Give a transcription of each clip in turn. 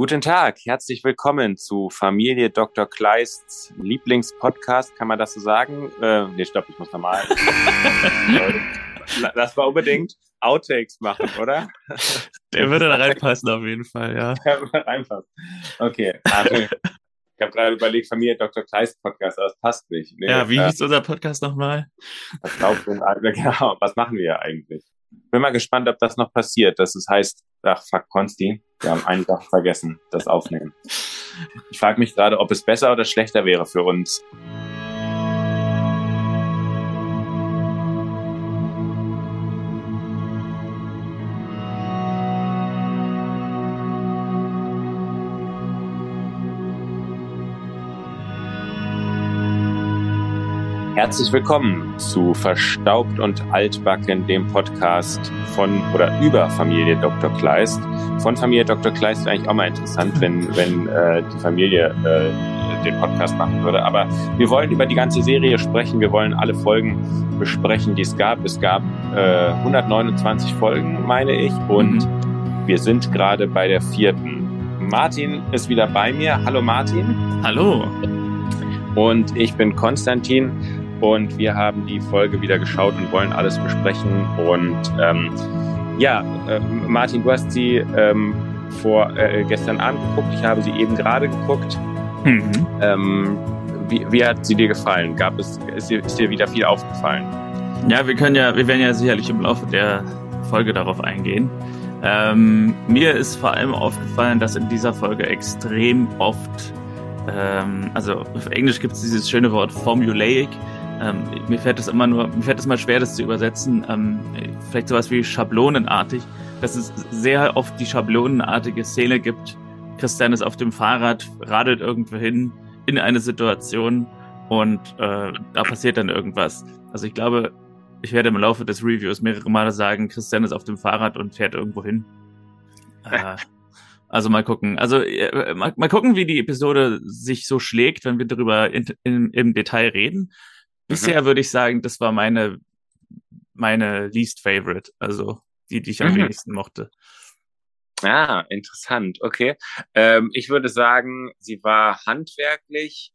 Guten Tag, herzlich willkommen zu Familie Dr. Kleists Lieblingspodcast, kann man das so sagen? Äh, nee, stopp, ich muss nochmal. das war unbedingt Outtakes machen, oder? Der würde da reinpassen auf jeden Fall, ja. Der würde reinpassen. Okay, also, ich habe gerade überlegt, Familie Dr. Kleist Podcast, aber das passt nicht. Nee, ja, wie äh, hieß unser Podcast nochmal? Was glaubt denn, genau, was machen wir eigentlich? Bin mal gespannt, ob das noch passiert, dass es heißt, ach fuck, Konsti, wir haben einen Tag vergessen, das aufnehmen. Ich frage mich gerade, ob es besser oder schlechter wäre für uns. Herzlich willkommen zu Verstaubt und Altbacken, dem Podcast von oder über Familie Dr. Kleist. Von Familie Dr. Kleist wäre eigentlich auch mal interessant, wenn, wenn äh, die Familie äh, den Podcast machen würde. Aber wir wollen über die ganze Serie sprechen. Wir wollen alle Folgen besprechen, die es gab. Es gab äh, 129 Folgen, meine ich, und mhm. wir sind gerade bei der vierten. Martin ist wieder bei mir. Hallo Martin. Hallo. Und ich bin Konstantin. Und wir haben die Folge wieder geschaut und wollen alles besprechen. Und ähm, ja, äh, Martin, du hast sie ähm, vor äh, gestern Abend geguckt. Ich habe sie eben gerade geguckt. Mhm. Ähm, wie, wie hat sie dir gefallen? Gab es, ist dir, ist dir wieder viel aufgefallen? Ja, wir können ja, wir werden ja sicherlich im Laufe der Folge darauf eingehen. Ähm, mir ist vor allem aufgefallen, dass in dieser Folge extrem oft, ähm, also auf Englisch gibt es dieses schöne Wort formulaic, ähm, mir fällt es immer nur, mir fällt es mal schwer, das zu übersetzen. Ähm, vielleicht sowas wie schablonenartig, dass es sehr oft die schablonenartige Szene gibt. Christian ist auf dem Fahrrad, radelt irgendwo hin in eine Situation und äh, da passiert dann irgendwas. Also ich glaube, ich werde im Laufe des Reviews mehrere Male sagen, Christian ist auf dem Fahrrad und fährt irgendwo hin. Äh, also mal gucken. Also äh, mal, mal, gucken, wie die Episode sich so schlägt, wenn wir darüber in, in, im Detail reden. Bisher mhm. würde ich sagen, das war meine, meine least favorite, also die, die ich am mhm. wenigsten mochte. Ah, interessant, okay. Ähm, ich würde sagen, sie war handwerklich,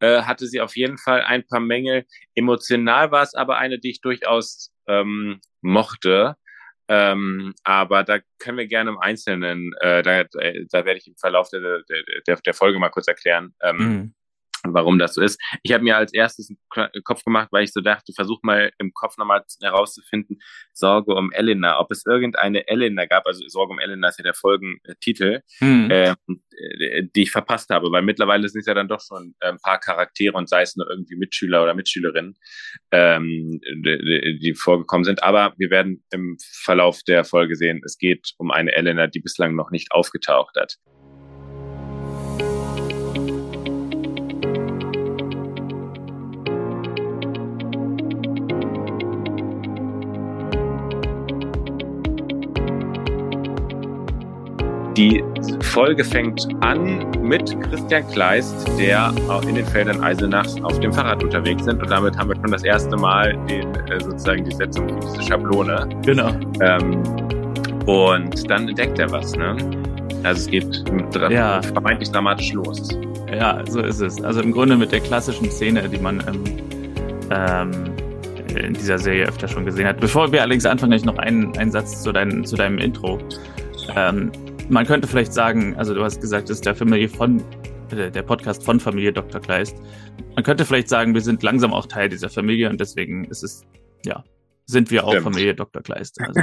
äh, hatte sie auf jeden Fall ein paar Mängel. Emotional war es aber eine, die ich durchaus ähm, mochte. Ähm, aber da können wir gerne im Einzelnen, äh, da, da werde ich im Verlauf der, der, der Folge mal kurz erklären, ähm, mhm warum das so ist. Ich habe mir als erstes einen Kopf gemacht, weil ich so dachte, versuch mal im Kopf nochmal herauszufinden, Sorge um Elena, ob es irgendeine Elena gab, also Sorge um Elena ist ja der Folgentitel, hm. äh, die ich verpasst habe, weil mittlerweile sind es ja dann doch schon äh, ein paar Charaktere und sei es nur irgendwie Mitschüler oder Mitschülerinnen, ähm, die, die vorgekommen sind. Aber wir werden im Verlauf der Folge sehen, es geht um eine Elena, die bislang noch nicht aufgetaucht hat. Die Folge fängt an mit Christian Kleist, der in den Feldern Eisenach auf dem Fahrrad unterwegs sind. Und damit haben wir schon das erste Mal den, äh, sozusagen die Setzung für diese Schablone. Genau. Ähm, und dann entdeckt er was, ne? Also es geht ja. vermeintlich dramatisch los. Ja, so ist es. Also im Grunde mit der klassischen Szene, die man ähm, ähm, in dieser Serie öfter schon gesehen hat. Bevor wir allerdings anfangen, ich noch einen, einen Satz zu, dein, zu deinem Intro. Ähm, man könnte vielleicht sagen, also du hast gesagt, es ist der Familie von äh, der Podcast von Familie Dr. Kleist. Man könnte vielleicht sagen, wir sind langsam auch Teil dieser Familie und deswegen ist es, ja, sind wir stimmt. auch Familie Dr. Kleist. Also.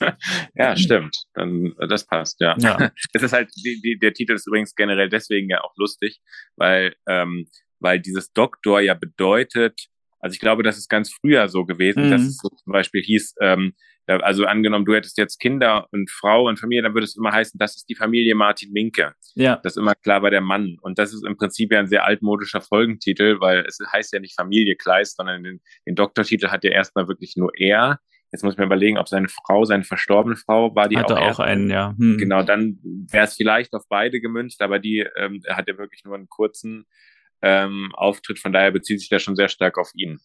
ja, stimmt. Dann, das passt, ja. ja. Es ist halt, die, die, der Titel ist übrigens generell deswegen ja auch lustig, weil, ähm, weil dieses Doktor ja bedeutet, also ich glaube, das ist ganz früher so gewesen, mhm. dass es so zum Beispiel hieß, ähm, also angenommen, du hättest jetzt Kinder und Frau und Familie, dann würde es immer heißen, das ist die Familie Martin Minke. Ja. Das ist immer klar bei der Mann. Und das ist im Prinzip ja ein sehr altmodischer Folgentitel, weil es heißt ja nicht Familie Kleist, sondern den, den Doktortitel hat ja erstmal wirklich nur er. Jetzt muss man überlegen, ob seine Frau, seine verstorbene Frau, war die Hatte auch, auch einen, ja. Hm. Genau, dann wäre es vielleicht auf beide gemünzt, aber die ähm, hat ja wirklich nur einen kurzen ähm, Auftritt, von daher bezieht sich das schon sehr stark auf ihn.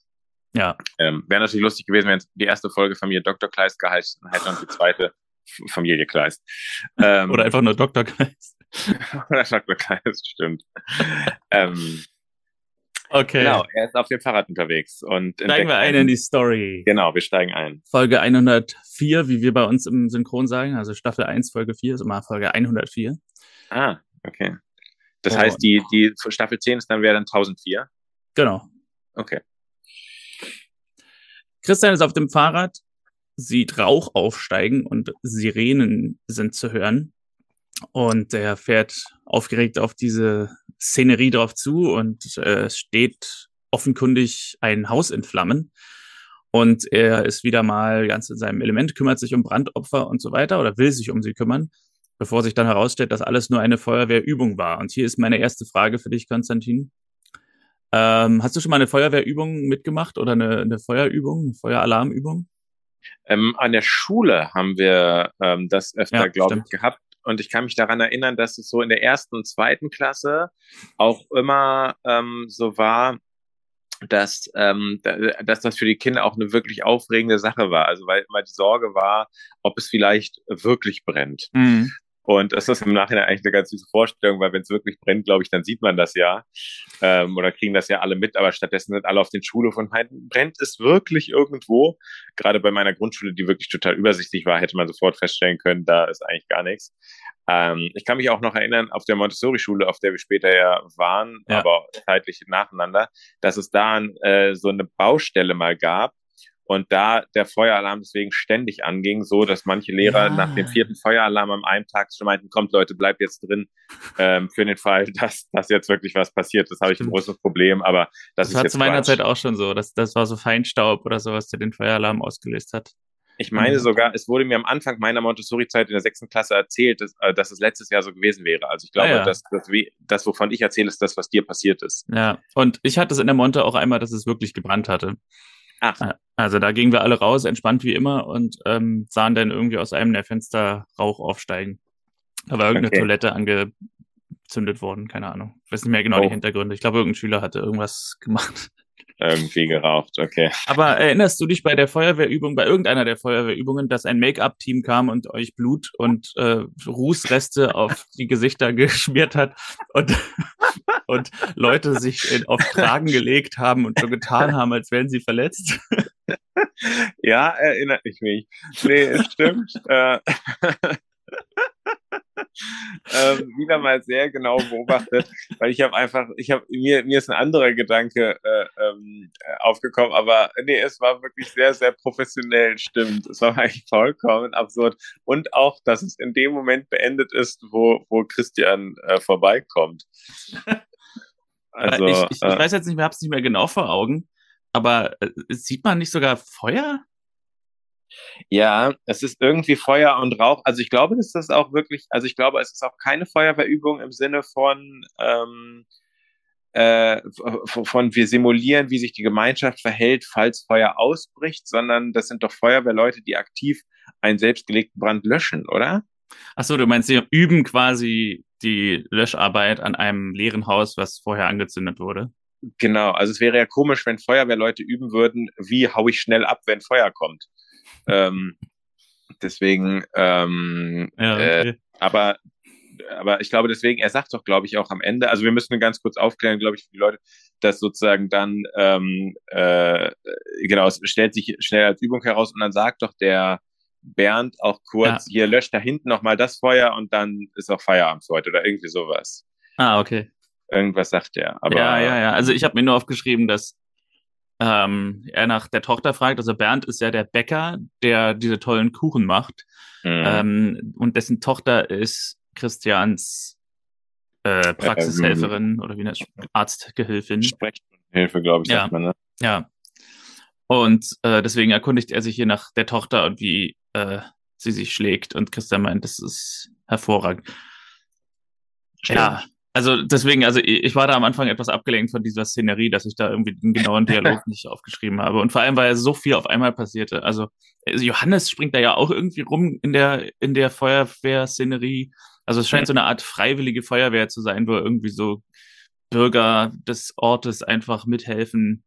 Ja. Ähm, Wäre natürlich lustig gewesen, wenn die erste Folge Familie Dr. Kleist geheißen hätte und die zweite Familie Kleist. Ähm, Oder einfach nur Dr. Kleist. Oder Schokolade, stimmt. ähm, okay. Genau, er ist auf dem Fahrrad unterwegs. Und steigen wir ein in die Story. Genau, wir steigen ein. Folge 104, wie wir bei uns im Synchron sagen, also Staffel 1, Folge 4 ist immer Folge 104. Ah, okay. Das oh. heißt, die, die Staffel 10 ist dann wäre dann 1004? Genau. Okay. Christian ist auf dem Fahrrad, sieht Rauch aufsteigen und Sirenen sind zu hören. Und er fährt aufgeregt auf diese Szenerie drauf zu und äh, steht offenkundig ein Haus in Flammen. Und er ist wieder mal ganz in seinem Element, kümmert sich um Brandopfer und so weiter oder will sich um sie kümmern, bevor sich dann herausstellt, dass alles nur eine Feuerwehrübung war. Und hier ist meine erste Frage für dich, Konstantin. Ähm, hast du schon mal eine Feuerwehrübung mitgemacht oder eine, eine Feuerübung, eine Feueralarmübung? Ähm, an der Schule haben wir ähm, das öfter, ja, glaube ich, gehabt. Und ich kann mich daran erinnern, dass es so in der ersten und zweiten Klasse auch immer ähm, so war, dass, ähm, dass das für die Kinder auch eine wirklich aufregende Sache war. Also weil immer die Sorge war, ob es vielleicht wirklich brennt. Mhm. Und das ist im Nachhinein eigentlich eine ganz süße Vorstellung, weil wenn es wirklich brennt, glaube ich, dann sieht man das ja. Ähm, oder kriegen das ja alle mit, aber stattdessen sind alle auf den Schulhof und meinten, brennt es wirklich irgendwo? Gerade bei meiner Grundschule, die wirklich total übersichtlich war, hätte man sofort feststellen können, da ist eigentlich gar nichts. Ähm, ich kann mich auch noch erinnern, auf der Montessori-Schule, auf der wir später ja waren, ja. aber zeitlich nacheinander, dass es da äh, so eine Baustelle mal gab, und da der Feueralarm deswegen ständig anging, so dass manche Lehrer ja. nach dem vierten Feueralarm am einen Tag schon meinten, kommt Leute, bleibt jetzt drin, ähm, für den Fall, dass, dass jetzt wirklich was passiert. Das habe ich ein großes Problem, aber das, das ist war zu meiner Zeit auch schon so. Das, das war so Feinstaub oder sowas, der den Feueralarm ausgelöst hat. Ich meine sogar, es wurde mir am Anfang meiner Montessori-Zeit in der sechsten Klasse erzählt, dass, äh, dass es letztes Jahr so gewesen wäre. Also ich glaube, ah, ja. dass, dass das, wovon ich erzähle, ist das, was dir passiert ist. Ja, und ich hatte es in der Monte auch einmal, dass es wirklich gebrannt hatte. Ach. Äh, also da gingen wir alle raus, entspannt wie immer und ähm, sahen dann irgendwie aus einem der Fenster Rauch aufsteigen. Da war irgendeine okay. Toilette angezündet worden, keine Ahnung. Ich weiß nicht mehr genau oh. die Hintergründe. Ich glaube, irgendein Schüler hatte irgendwas gemacht. Irgendwie geraucht, okay. Aber erinnerst du dich bei der Feuerwehrübung, bei irgendeiner der Feuerwehrübungen, dass ein Make-up-Team kam und euch Blut und äh, Rußreste auf die Gesichter geschmiert hat und, und Leute sich in, auf Kragen gelegt haben und so getan haben, als wären sie verletzt? Ja, erinnert mich nicht. Nee, es stimmt. Äh, ähm, wieder mal sehr genau beobachtet, weil ich habe einfach, ich habe mir mir ist ein anderer Gedanke äh, ähm, aufgekommen, aber nee, es war wirklich sehr sehr professionell, stimmt. Es war eigentlich vollkommen absurd und auch, dass es in dem Moment beendet ist, wo wo Christian äh, vorbeikommt. Also ich, ich, ich äh, weiß jetzt nicht mehr, habe es nicht mehr genau vor Augen, aber äh, sieht man nicht sogar Feuer? Ja, es ist irgendwie Feuer und Rauch. Also ich glaube, dass das auch wirklich, also ich glaube, es ist auch keine Feuerwehrübung im Sinne von, ähm, äh, von wir simulieren, wie sich die Gemeinschaft verhält, falls Feuer ausbricht, sondern das sind doch Feuerwehrleute, die aktiv einen selbstgelegten Brand löschen, oder? Ach so, du meinst, sie üben quasi die Löscharbeit an einem leeren Haus, was vorher angezündet wurde? Genau, also es wäre ja komisch, wenn Feuerwehrleute üben würden, wie hau ich schnell ab, wenn Feuer kommt. Ähm, deswegen, ähm, ja, okay. äh, aber aber ich glaube deswegen, er sagt doch, glaube ich, auch am Ende, also wir müssen ganz kurz aufklären, glaube ich, für die Leute, dass sozusagen dann, ähm, äh, genau, es stellt sich schnell als Übung heraus und dann sagt doch der Bernd auch kurz, ja. hier löscht da hinten nochmal das Feuer und dann ist auch Feierabend für heute oder irgendwie sowas. Ah, okay. Irgendwas sagt er. Aber, ja, ja, ja. Also ich habe mir nur aufgeschrieben, dass ähm, er nach der Tochter fragt. Also Bernd ist ja der Bäcker, der diese tollen Kuchen macht. Mhm. Ähm, und dessen Tochter ist Christians äh, Praxishelferin ähm, oder wie nennt Arztgehilfin. Sprechstundenhilfe, glaube ich, ja. sagt man, ne? Ja. Und äh, deswegen erkundigt er sich hier nach der Tochter und wie äh, sie sich schlägt. Und Christian meint, das ist hervorragend. Stimmt. Ja, also deswegen, also ich war da am Anfang etwas abgelenkt von dieser Szenerie, dass ich da irgendwie den genauen Dialog nicht aufgeschrieben habe. Und vor allem, weil ja so viel auf einmal passierte. Also, also Johannes springt da ja auch irgendwie rum in der, in der Feuerwehr-Szenerie. Also es scheint so eine Art freiwillige Feuerwehr zu sein, wo irgendwie so Bürger des Ortes einfach mithelfen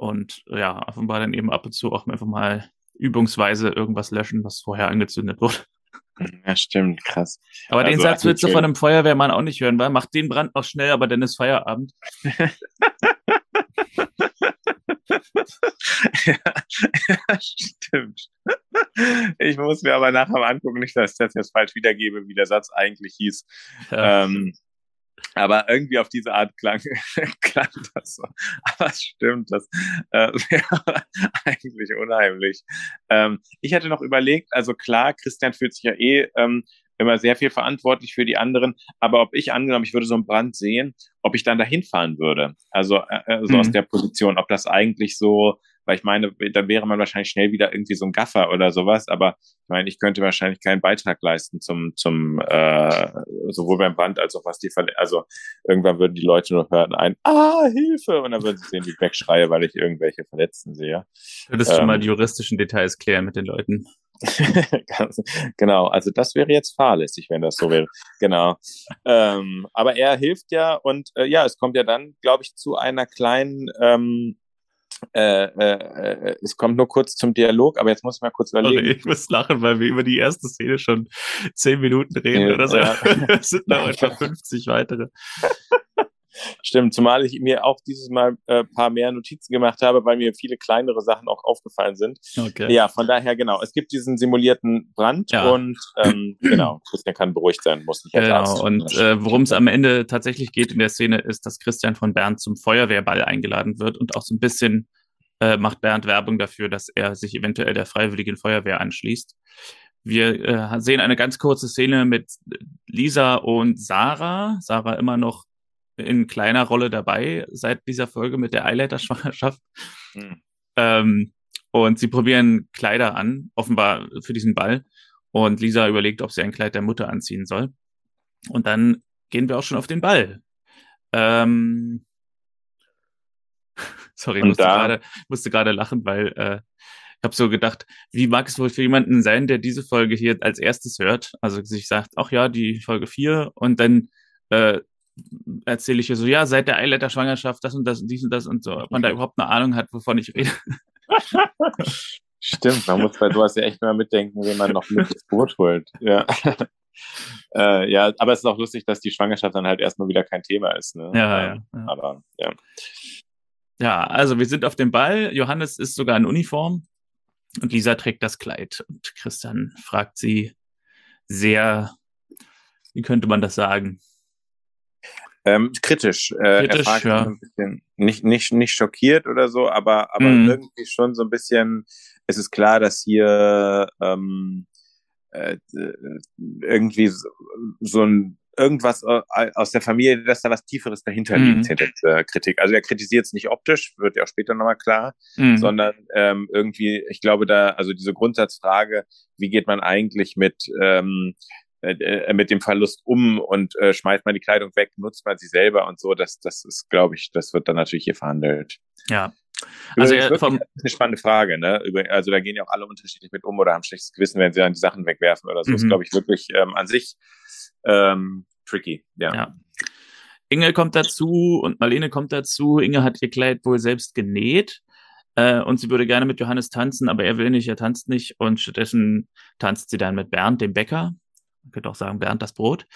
und ja, offenbar dann eben ab und zu auch einfach mal übungsweise irgendwas löschen, was vorher angezündet wurde. Ja, stimmt, krass. Aber also, den Satz willst du von einem Feuerwehrmann auch nicht hören, weil macht den Brand noch schnell, aber dann ist Feierabend. ja, ja, stimmt. Ich muss mir aber nachher mal angucken, nicht, dass ich das jetzt falsch wiedergebe, wie der Satz eigentlich hieß. Ja. Ähm, aber irgendwie auf diese Art klang, klang das so. Aber es stimmt, das äh, wäre eigentlich unheimlich. Ähm, ich hatte noch überlegt, also klar, Christian fühlt sich ja eh ähm, immer sehr viel verantwortlich für die anderen. Aber ob ich angenommen, ich würde so einen Brand sehen, ob ich dann dahin fahren würde. Also äh, äh so mhm. aus der Position, ob das eigentlich so, weil ich meine, dann wäre man wahrscheinlich schnell wieder irgendwie so ein Gaffer oder sowas. Aber ich meine, ich könnte wahrscheinlich keinen Beitrag leisten zum, zum äh, sowohl beim Brand als auch was die Verle also irgendwann würden die Leute nur hören ein Ah, Hilfe! Und dann würden sie sehen, wie ich wegschreie, weil ich irgendwelche Verletzten sehe. Du würdest ähm, schon mal die juristischen Details klären mit den Leuten. genau, also das wäre jetzt fahrlässig, wenn das so wäre. Genau. Ähm, aber er hilft ja und äh, ja, es kommt ja dann, glaube ich, zu einer kleinen ähm, äh, äh, es kommt nur kurz zum Dialog, aber jetzt muss ich mal kurz überlegen. Okay, ich muss lachen, weil wir über die erste Szene schon zehn Minuten reden ja, oder so. Ja. es sind noch etwa 50 weitere. Stimmt, zumal ich mir auch dieses Mal ein äh, paar mehr Notizen gemacht habe, weil mir viele kleinere Sachen auch aufgefallen sind. Okay. Ja, von daher genau. Es gibt diesen simulierten Brand ja. und ähm, genau, Christian kann beruhigt sein, muss nicht Genau, Arzt und äh, worum es am Ende tatsächlich geht in der Szene ist, dass Christian von Bernd zum Feuerwehrball eingeladen wird und auch so ein bisschen äh, macht Bernd Werbung dafür, dass er sich eventuell der Freiwilligen Feuerwehr anschließt. Wir äh, sehen eine ganz kurze Szene mit Lisa und Sarah. Sarah immer noch in kleiner Rolle dabei seit dieser Folge mit der Eileiter-Schwangerschaft. Mhm. Ähm, und sie probieren Kleider an, offenbar für diesen Ball. Und Lisa überlegt, ob sie ein Kleid der Mutter anziehen soll. Und dann gehen wir auch schon auf den Ball. Ähm, sorry, ich musste gerade, musste gerade lachen, weil äh, ich habe so gedacht, wie mag es wohl für jemanden sein, der diese Folge hier als erstes hört? Also sich sagt, ach ja, die Folge 4 und dann äh, erzähle ich ihr so, ja, seit der Eileiter-Schwangerschaft das und das und dies und das und so, ob man da überhaupt eine Ahnung hat, wovon ich rede. Stimmt, man muss bei sowas ja echt mal mitdenken, wenn man noch mit ins Boot holt. Ja. äh, ja, aber es ist auch lustig, dass die Schwangerschaft dann halt erstmal wieder kein Thema ist. Ne? Ja, ähm, ja, Aber ja. Ja, also wir sind auf dem Ball. Johannes ist sogar in Uniform und Lisa trägt das Kleid. Und Christian fragt sie sehr, wie könnte man das sagen? Ähm, kritisch. Äh, kritisch, ja. ein bisschen, nicht, nicht, nicht schockiert oder so, aber, aber mhm. irgendwie schon so ein bisschen, es ist klar, dass hier ähm, äh, irgendwie so, so ein irgendwas äh, aus der Familie, dass da was Tieferes dahinter liegt, mhm. hinter der Kritik. Also er kritisiert es nicht optisch, wird ja auch später nochmal klar, mhm. sondern ähm, irgendwie, ich glaube da, also diese Grundsatzfrage, wie geht man eigentlich mit ähm, äh, äh, mit dem Verlust um und äh, schmeißt man die Kleidung weg, nutzt man sie selber und so. Das, das ist, glaube ich, das wird dann natürlich hier verhandelt. Ja. Also ja, vom, eine spannende Frage, ne? Über, also da gehen ja auch alle unterschiedlich mit um oder haben schlechtes Gewissen, wenn sie dann die Sachen wegwerfen oder so. Mhm. Das ist, glaube ich, wirklich ähm, an sich ähm, tricky. Ja. ja. Inge kommt dazu und Marlene kommt dazu. Inge hat ihr Kleid wohl selbst genäht äh, und sie würde gerne mit Johannes tanzen, aber er will nicht, er tanzt nicht und stattdessen tanzt sie dann mit Bernd, dem Bäcker. Man könnte auch sagen, Bernd das Brot.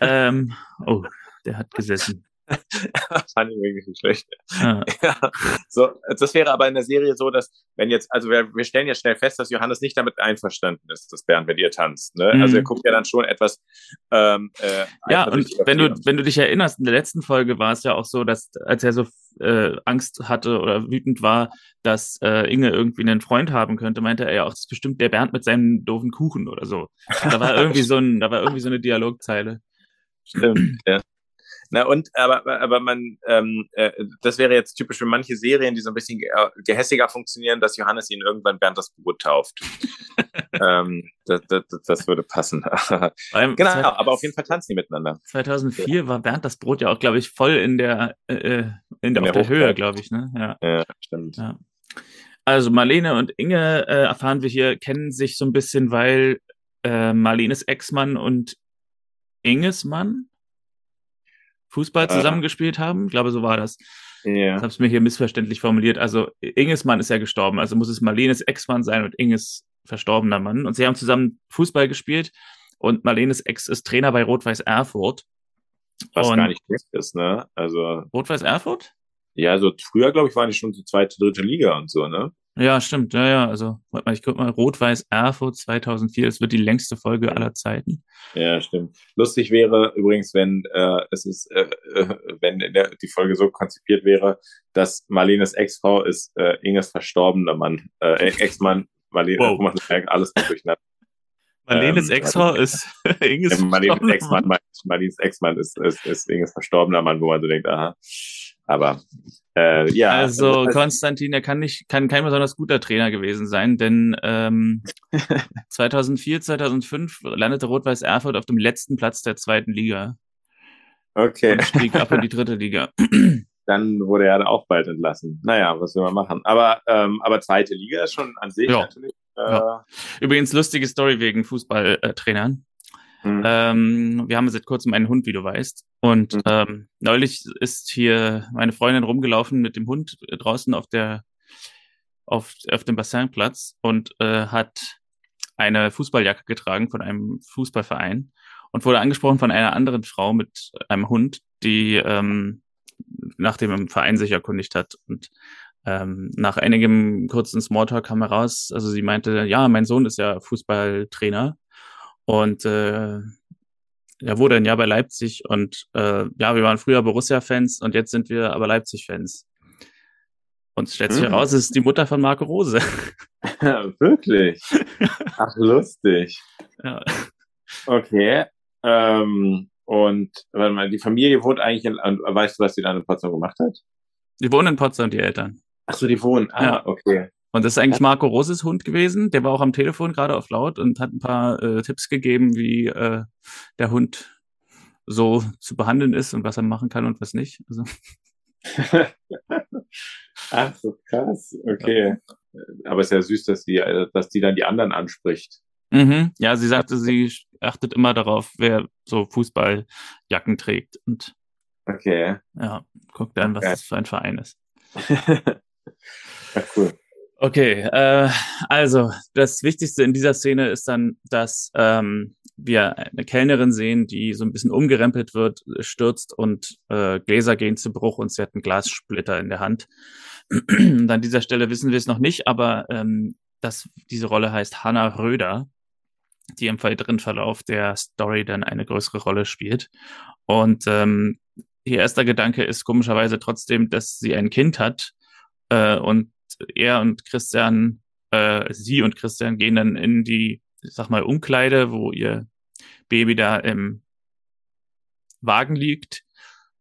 ähm, oh, der hat gesessen. Fand ich wirklich nicht schlecht. Ja. ja. So, das wäre aber in der Serie so, dass, wenn jetzt, also wir, wir stellen ja schnell fest, dass Johannes nicht damit einverstanden ist, dass Bernd mit ihr tanzt. Ne? Mhm. Also er guckt ja dann schon etwas. Ähm, äh, ja, und wenn du, wenn du dich erinnerst, in der letzten Folge war es ja auch so, dass, als er so äh, Angst hatte oder wütend war, dass äh, Inge irgendwie einen Freund haben könnte, meinte er ja auch, das ist bestimmt der Bernd mit seinem doofen Kuchen oder so. Da war irgendwie so ein, da war irgendwie so eine Dialogzeile. Stimmt, ja. Na und, aber, aber man, ähm, äh, das wäre jetzt typisch für manche Serien, die so ein bisschen ge gehässiger funktionieren, dass Johannes ihn irgendwann Bernd das Brot tauft. ähm, das, das, das würde passen. genau, aber auf jeden Fall tanzen die miteinander. 2004 ja. war Bernd das Brot ja auch, glaube ich, voll in der, äh, äh in der, in der, der Höhe, glaube ich, ne? Ja, ja stimmt. Ja. Also Marlene und Inge äh, erfahren wir hier, kennen sich so ein bisschen, weil äh, Marlenes Ex-Mann und Inges Mann Fußball äh. zusammengespielt haben. Ich glaube, so war das. Ja. Ich habe es mir hier missverständlich formuliert. Also Inges Mann ist ja gestorben, also muss es Marlenes Ex-Mann sein und Inges verstorbener Mann. Und sie haben zusammen Fußball gespielt und Marlenes Ex ist Trainer bei Rot-Weiß Erfurt. Was Und- gar nicht schlecht ist, ne? Also, Rot-Weiß Erfurt? ja, so früher, glaube ich, waren die schon so zweite, dritte Liga und so, ne? Ja, stimmt. Ja, ja. Also, warte mal, ich guck mal, Rot-Weiß Erfurt 2004. Das wird die längste Folge aller Zeiten. Ja, stimmt. Lustig wäre übrigens, wenn äh, es ist, äh, äh, wenn der, die Folge so konzipiert wäre, dass Marlenes Ex-Frau ist äh, Inges verstorbener Mann, äh, Ex-Mann, Marlene, Wow. merkt alles durcheinander. Marlenes Ähm, Ex-Frau ist Inges Marlenes verstorbener Ex-Mann, Mann. Marlenes Ex-Mann ist, ist, ist Inges verstorbener Mann, wo man so denkt, aha. Aber äh, ja, Also Konstantin, er kann nicht, kann kein besonders guter Trainer gewesen sein, denn ähm, 2004, 2005 landete Rot-Weiß Erfurt auf dem letzten Platz der zweiten Liga okay. und stieg ab in die dritte Liga. dann wurde er auch bald entlassen. Naja, was will man machen? Aber, ähm, aber zweite Liga ist schon an sich Ja. natürlich. Äh, Ja. Übrigens lustige Story wegen Fußballtrainern. Hm. Ähm, wir haben seit kurzem einen Hund, wie du weißt. Und Mhm. ähm, neulich ist hier meine Freundin rumgelaufen mit dem Hund draußen auf der auf, auf dem Bassinplatz und äh, hat eine Fußballjacke getragen von einem Fußballverein und wurde angesprochen von einer anderen Frau mit einem Hund, die ähm, nach dem Verein sich erkundigt hat. Und ähm, nach einigem kurzen Smalltalk kam heraus, also sie meinte, ja, mein Sohn ist ja Fußballtrainer und äh, er wurde ein Jahr bei Leipzig und äh, ja, wir waren früher Borussia-Fans und jetzt sind wir aber Leipzig-Fans. Und es stellt sich Mhm. heraus, es ist die Mutter von Marco Rose. Wirklich? Ach, lustig. ja. Okay. Ähm, und warte mal, die Familie wohnt eigentlich in, und weißt du, was die dann in Potsdam gemacht hat? Die wohnen in Potsdam, die Eltern. Ach so, die wohnen. Ah, Ja. okay. Und das ist eigentlich Marco Roses Hund gewesen. Der war auch am Telefon gerade auf laut und hat ein paar äh, Tipps gegeben, wie äh, der Hund so zu behandeln ist und was er machen kann und was nicht. Also, Ach so, krass. Okay. Aber es ist ja süß, dass die, äh, dass die dann die anderen anspricht. mhm. Ja, sie sagte, sie achtet immer darauf, wer so Fußballjacken trägt und Okay. ja, guckt dann, was Okay. das für ein Verein ist. Ja, cool. Okay, äh, also das Wichtigste in dieser Szene ist dann, dass ähm, wir eine Kellnerin sehen, die so ein bisschen umgerempelt wird, stürzt und äh, Gläser gehen zu Bruch und sie hat einen Glassplitter in der Hand. und an dieser Stelle wissen wir es noch nicht, aber ähm, dass diese Rolle heißt Hannah Röder, die im weiteren Verlauf der Story dann eine größere Rolle spielt. Und ähm, ihr erster Gedanke ist komischerweise trotzdem, dass sie ein Kind hat äh, und er und Christian, äh, sie und Christian gehen dann in die, sag mal, Umkleide, wo ihr Baby da im Wagen liegt.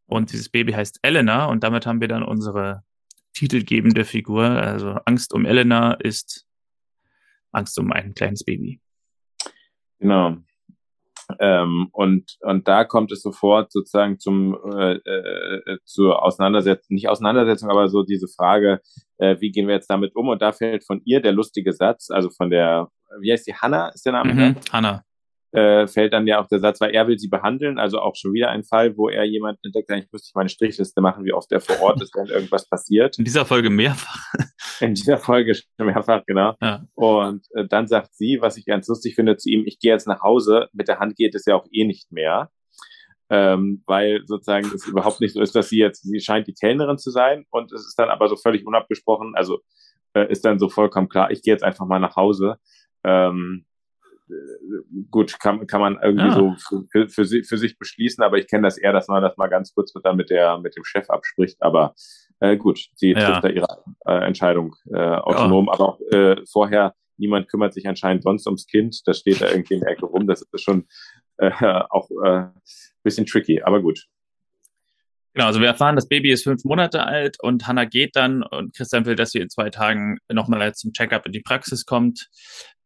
Und dieses Baby heißt Elena und damit haben wir dann unsere titelgebende Figur. Also Angst um Elena ist Angst um ein kleines Baby. Genau. Ähm, und, und da kommt es sofort sozusagen zum äh, äh, zur Auseinandersetzung, nicht Auseinandersetzung, aber so diese Frage, äh, wie gehen wir jetzt damit um? Und da fällt von ihr der lustige Satz, also von der, wie heißt die, Hannah ist der Name? Mhm. Hanna. äh, fällt dann ja auch der Satz, weil er will sie behandeln, also auch schon wieder ein Fall, wo er jemanden entdeckt, eigentlich müsste ich meine Strichliste machen, wie oft er vor Ort ist, wenn irgendwas passiert. In dieser Folge mehrfach. In dieser Folge schon mehrfach, genau. Ja. Und äh, dann sagt sie, was ich ganz lustig finde, zu ihm, ich gehe jetzt nach Hause, mit der Hand geht es ja auch eh nicht mehr. Ähm, weil sozusagen es überhaupt nicht so ist, dass sie jetzt, sie scheint die Kellnerin zu sein und es ist dann aber so völlig unabgesprochen, also äh, ist dann so vollkommen klar, ich gehe jetzt einfach mal nach Hause. Ähm, äh, gut, kann, kann man irgendwie Ja. so für, für, für sich beschließen, aber ich kenne das eher, dass man das mal ganz kurz mit, mit, der, mit dem Chef abspricht, aber äh, gut, sie Ja. trifft da ihre äh, Entscheidung äh, autonom, aber auch äh, vorher, niemand kümmert sich anscheinend sonst ums Kind, das steht da irgendwie in der Ecke rum, das ist schon äh, auch äh, bisschen tricky, aber gut. Genau, also wir erfahren, das Baby ist fünf Monate alt und Hannah geht dann und Christian will, dass sie in zwei Tagen nochmal zum Checkup in die Praxis kommt.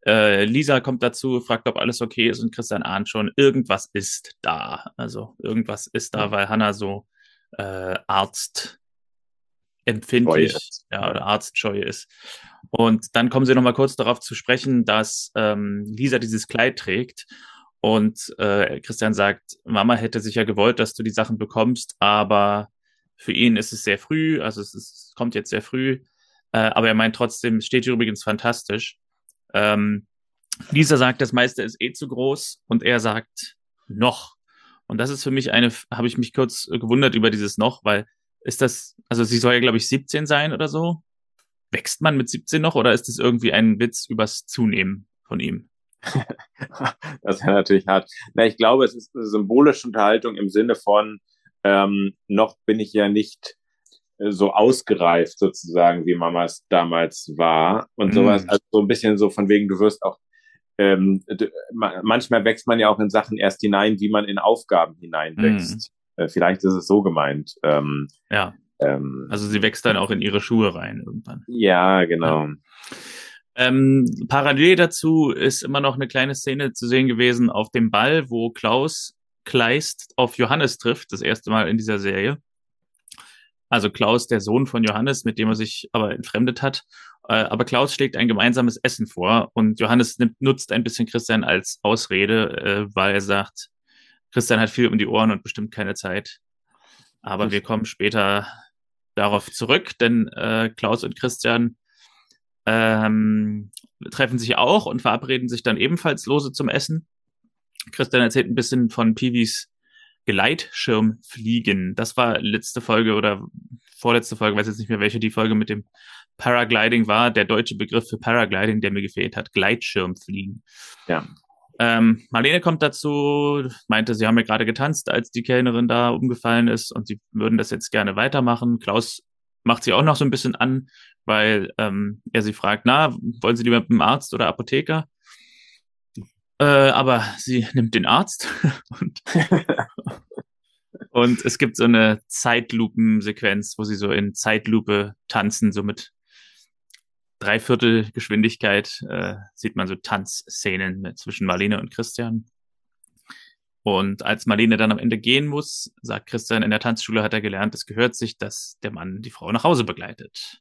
Äh, Lisa kommt dazu, fragt, ob alles okay ist und Christian ahnt schon, irgendwas ist da. Also irgendwas ist da, weil Hannah so äh, Arzt empfindlich Scheu ist. ja, oder arztscheu ist. Und dann kommen sie nochmal kurz darauf zu sprechen, dass ähm, Lisa dieses Kleid trägt und äh, Christian sagt, Mama hätte sicher gewollt, dass du die Sachen bekommst, aber für ihn ist es sehr früh, also es ist, kommt jetzt sehr früh. Äh, aber er meint trotzdem, es steht hier übrigens fantastisch. Ähm, Lisa sagt, das meiste ist eh zu groß und er sagt noch. Und das ist für mich eine, habe ich mich kurz gewundert über dieses noch, weil ist das, also sie soll ja, glaube ich, 17 sein oder so. Wächst man mit 17 noch oder ist das irgendwie ein Witz übers Zunehmen von ihm? das wäre natürlich hart. Na, ich glaube, es ist eine symbolische Unterhaltung im Sinne von, ähm, noch bin ich ja nicht äh, so ausgereift sozusagen, wie Mamas damals war und mm. sowas. Also so ein bisschen so von wegen, du wirst auch ähm, manchmal wächst man ja auch in Sachen erst hinein, wie man in Aufgaben hineinwächst. Mm. Äh, vielleicht ist es so gemeint. Ähm, ja. Ähm, also sie wächst dann auch in ihre Schuhe rein irgendwann. Ja, genau. Ja. Ähm, parallel dazu ist immer noch eine kleine Szene zu sehen gewesen auf dem Ball, wo Klaus Kleist auf Johannes trifft, das erste Mal in dieser Serie. Also Klaus, der Sohn von Johannes, mit dem er sich aber entfremdet hat. Äh, aber Klaus schlägt ein gemeinsames Essen vor und Johannes nimmt, nutzt ein bisschen Christian als Ausrede, äh, weil er sagt, Christian hat viel um die Ohren und bestimmt keine Zeit. Aber wir kommen später darauf zurück, denn äh, Klaus und Christian ähm, treffen sich auch und verabreden sich dann ebenfalls lose zum Essen. Christian erzählt ein bisschen von Piwis Gleitschirmfliegen. Das war letzte Folge oder vorletzte Folge, weiß jetzt nicht mehr, welche die Folge mit dem Paragliding war. Der deutsche Begriff für Paragliding, der mir gefehlt hat. Gleitschirmfliegen. Ja. Ähm, Marlene kommt dazu, meinte, sie haben ja gerade getanzt, als die Kellnerin da umgefallen ist und sie würden das jetzt gerne weitermachen. Klaus macht sie auch noch so ein bisschen an, weil ähm, er sie fragt, na, wollen Sie lieber mit dem Arzt oder Apotheker? Äh, aber sie nimmt den Arzt und, und es gibt so eine Zeitlupensequenz, wo sie so in Zeitlupe tanzen, so mit Dreiviertel Geschwindigkeit äh, sieht man so Tanzszenen zwischen Marlene und Christian. Und als Marlene dann am Ende gehen muss, sagt Christian, in der Tanzschule hat er gelernt, es gehört sich, dass der Mann die Frau nach Hause begleitet.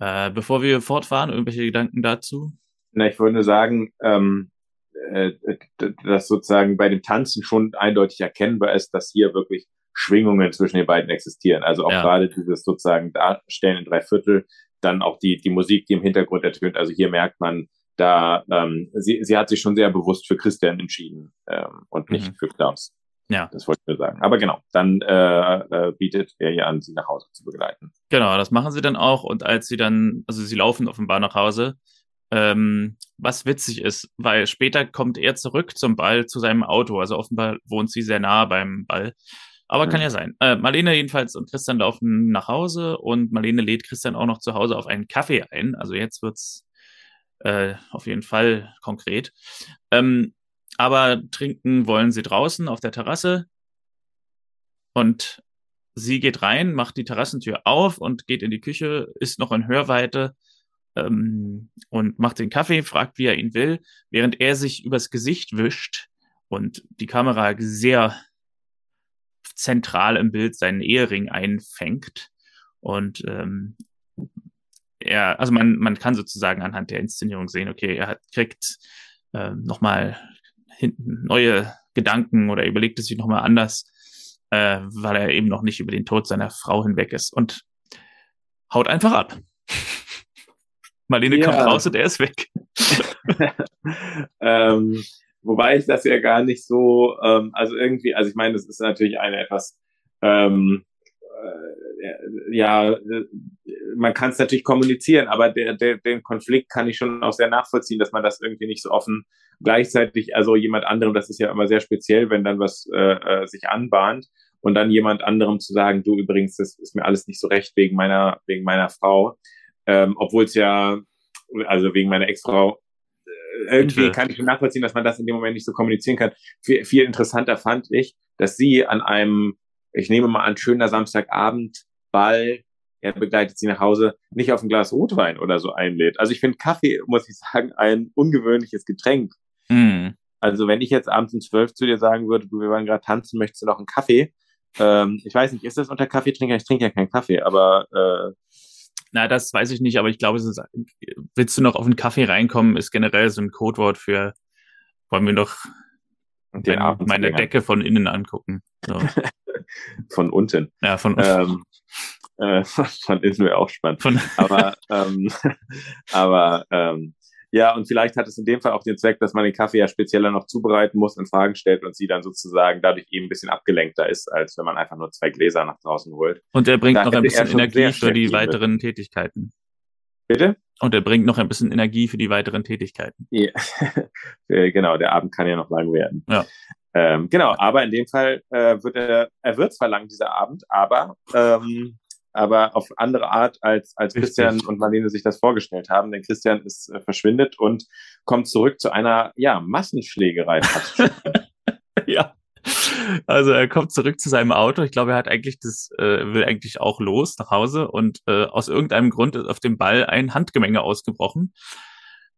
Äh, bevor wir fortfahren, irgendwelche Gedanken dazu? Na, ich würde sagen, ähm, äh, dass sozusagen bei dem Tanzen schon eindeutig erkennbar ist, dass hier wirklich Schwingungen zwischen den beiden existieren. Also auch ja. gerade dieses sozusagen Darstellen in drei Viertel, dann auch die, die Musik, die im Hintergrund ertönt. Also hier merkt man, da ähm, sie, sie hat sich schon sehr bewusst für Christian entschieden ähm, und nicht mhm. für Klaus. Ja. Das wollte ich nur sagen. Aber genau, dann äh, äh, bietet er ihr an, sie nach Hause zu begleiten. Genau, das machen sie dann auch. Und als sie dann, also sie laufen offenbar nach Hause, ähm, was witzig ist, weil später kommt er zurück zum Ball zu seinem Auto. Also offenbar wohnt sie sehr nah beim Ball. Aber mhm. kann ja sein. Äh, Marlene jedenfalls und Christian laufen nach Hause und Marlene lädt Christian auch noch zu Hause auf einen Kaffee ein. Also jetzt wird's äh, auf jeden Fall konkret. Ähm, aber trinken wollen sie draußen auf der Terrasse. Und sie geht rein, macht die Terrassentür auf und geht in die Küche, ist noch in Hörweite ähm, und macht den Kaffee, fragt, wie er ihn will, während er sich übers Gesicht wischt und die Kamera sehr zentral im Bild seinen Ehering einfängt. Und ähm, er, also man, man kann sozusagen anhand der Inszenierung sehen, okay, er hat, kriegt äh, nochmal neue Gedanken oder überlegt es sich nochmal anders, äh, weil er eben noch nicht über den Tod seiner Frau hinweg ist und haut einfach ab. Marlene ja. kommt raus und er ist weg. ähm, wobei ich das ja gar nicht so, ähm, also irgendwie, also ich meine, das ist natürlich eine etwas, ähm, äh, ja, man kann es natürlich kommunizieren, aber der, der, den Konflikt kann ich schon auch sehr nachvollziehen, dass man das irgendwie nicht so offen gleichzeitig, also jemand anderem, das ist ja immer sehr speziell, wenn dann was äh, äh sich anbahnt und dann jemand anderem zu sagen, du übrigens, das ist mir alles nicht so recht wegen meiner, wegen meiner Frau ähm, obwohl es ja, also wegen meiner Ex-Frau, äh, irgendwie kann ich schon nachvollziehen, dass man das in dem Moment nicht so kommunizieren kann. Viel, viel interessanter fand ich, dass sie an einem, ich nehme mal an, schöner Samstagabend, Ball, er begleitet sie nach Hause, nicht auf ein Glas Rotwein oder so einlädt. Also ich finde Kaffee, muss ich sagen, ein ungewöhnliches Getränk. Mm. Also wenn ich jetzt abends um zwölf zu dir sagen würde, du, wir waren gerade tanzen, möchtest du noch einen Kaffee? Ähm, ich weiß nicht, ist das unter Kaffeetrinker? Ich trinke ja keinen Kaffee, aber äh, na, das weiß ich nicht, aber ich glaube, es ist, willst du noch auf einen Kaffee reinkommen, ist generell so ein Codewort für, wollen wir noch meine Decke von innen angucken. So. von unten. Ja, von unten. Ähm, äh, von wäre auch spannend. Von aber, ähm, aber ähm, Ja, und vielleicht hat es in dem Fall auch den Zweck, dass man den Kaffee ja spezieller noch zubereiten muss und Fragen stellt und sie dann sozusagen dadurch eben ein bisschen abgelenkter ist, als wenn man einfach nur zwei Gläser nach draußen holt. Und er bringt da noch ein bisschen Energie für die weiteren mit. Tätigkeiten. Bitte? Und er bringt noch ein bisschen Energie für die weiteren Tätigkeiten. Ja. genau, der Abend kann ja noch lang werden. Ja. Ähm, genau, aber in dem Fall äh, wird er, er wird zwar lang dieser Abend, aber ähm, aber auf andere Art, als, als Christian und Marlene sich das vorgestellt haben. Denn Christian ist äh, verschwindet und kommt zurück zu einer ja, Massenschlägerei. ja. Also er kommt zurück zu seinem Auto. Ich glaube, er hat eigentlich das, äh, will eigentlich auch los nach Hause und äh, aus irgendeinem Grund ist auf dem Ball ein Handgemenge ausgebrochen.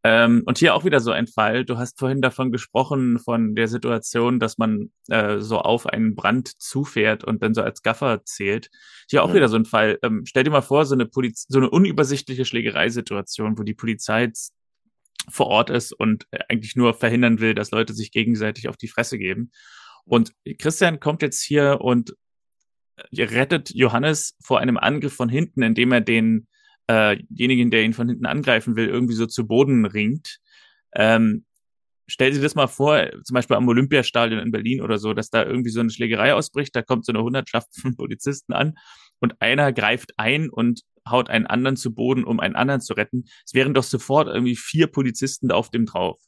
Ähm, und hier auch wieder so ein Fall. Du hast vorhin davon gesprochen, von der Situation, dass man äh, so auf einen Brand zufährt und dann so als Gaffer zählt. Hier auch ja. wieder so ein Fall. Ähm, stell dir mal vor, so eine, Poliz so eine unübersichtliche Schlägereisituation, wo die Polizei vor Ort ist und eigentlich nur verhindern will, dass Leute sich gegenseitig auf die Fresse geben. Und Christian kommt jetzt hier und rettet Johannes vor einem Angriff von hinten, indem er den äh, jenigen, der ihn von hinten angreifen will, irgendwie so zu Boden ringt. Ähm, stell dir das mal vor, zum Beispiel am Olympiastadion in Berlin oder so, dass da irgendwie so eine Schlägerei ausbricht, da kommt so eine Hundertschaft von Polizisten an und einer greift ein und haut einen anderen zu Boden, um einen anderen zu retten. Es wären doch sofort irgendwie vier Polizisten auf dem drauf.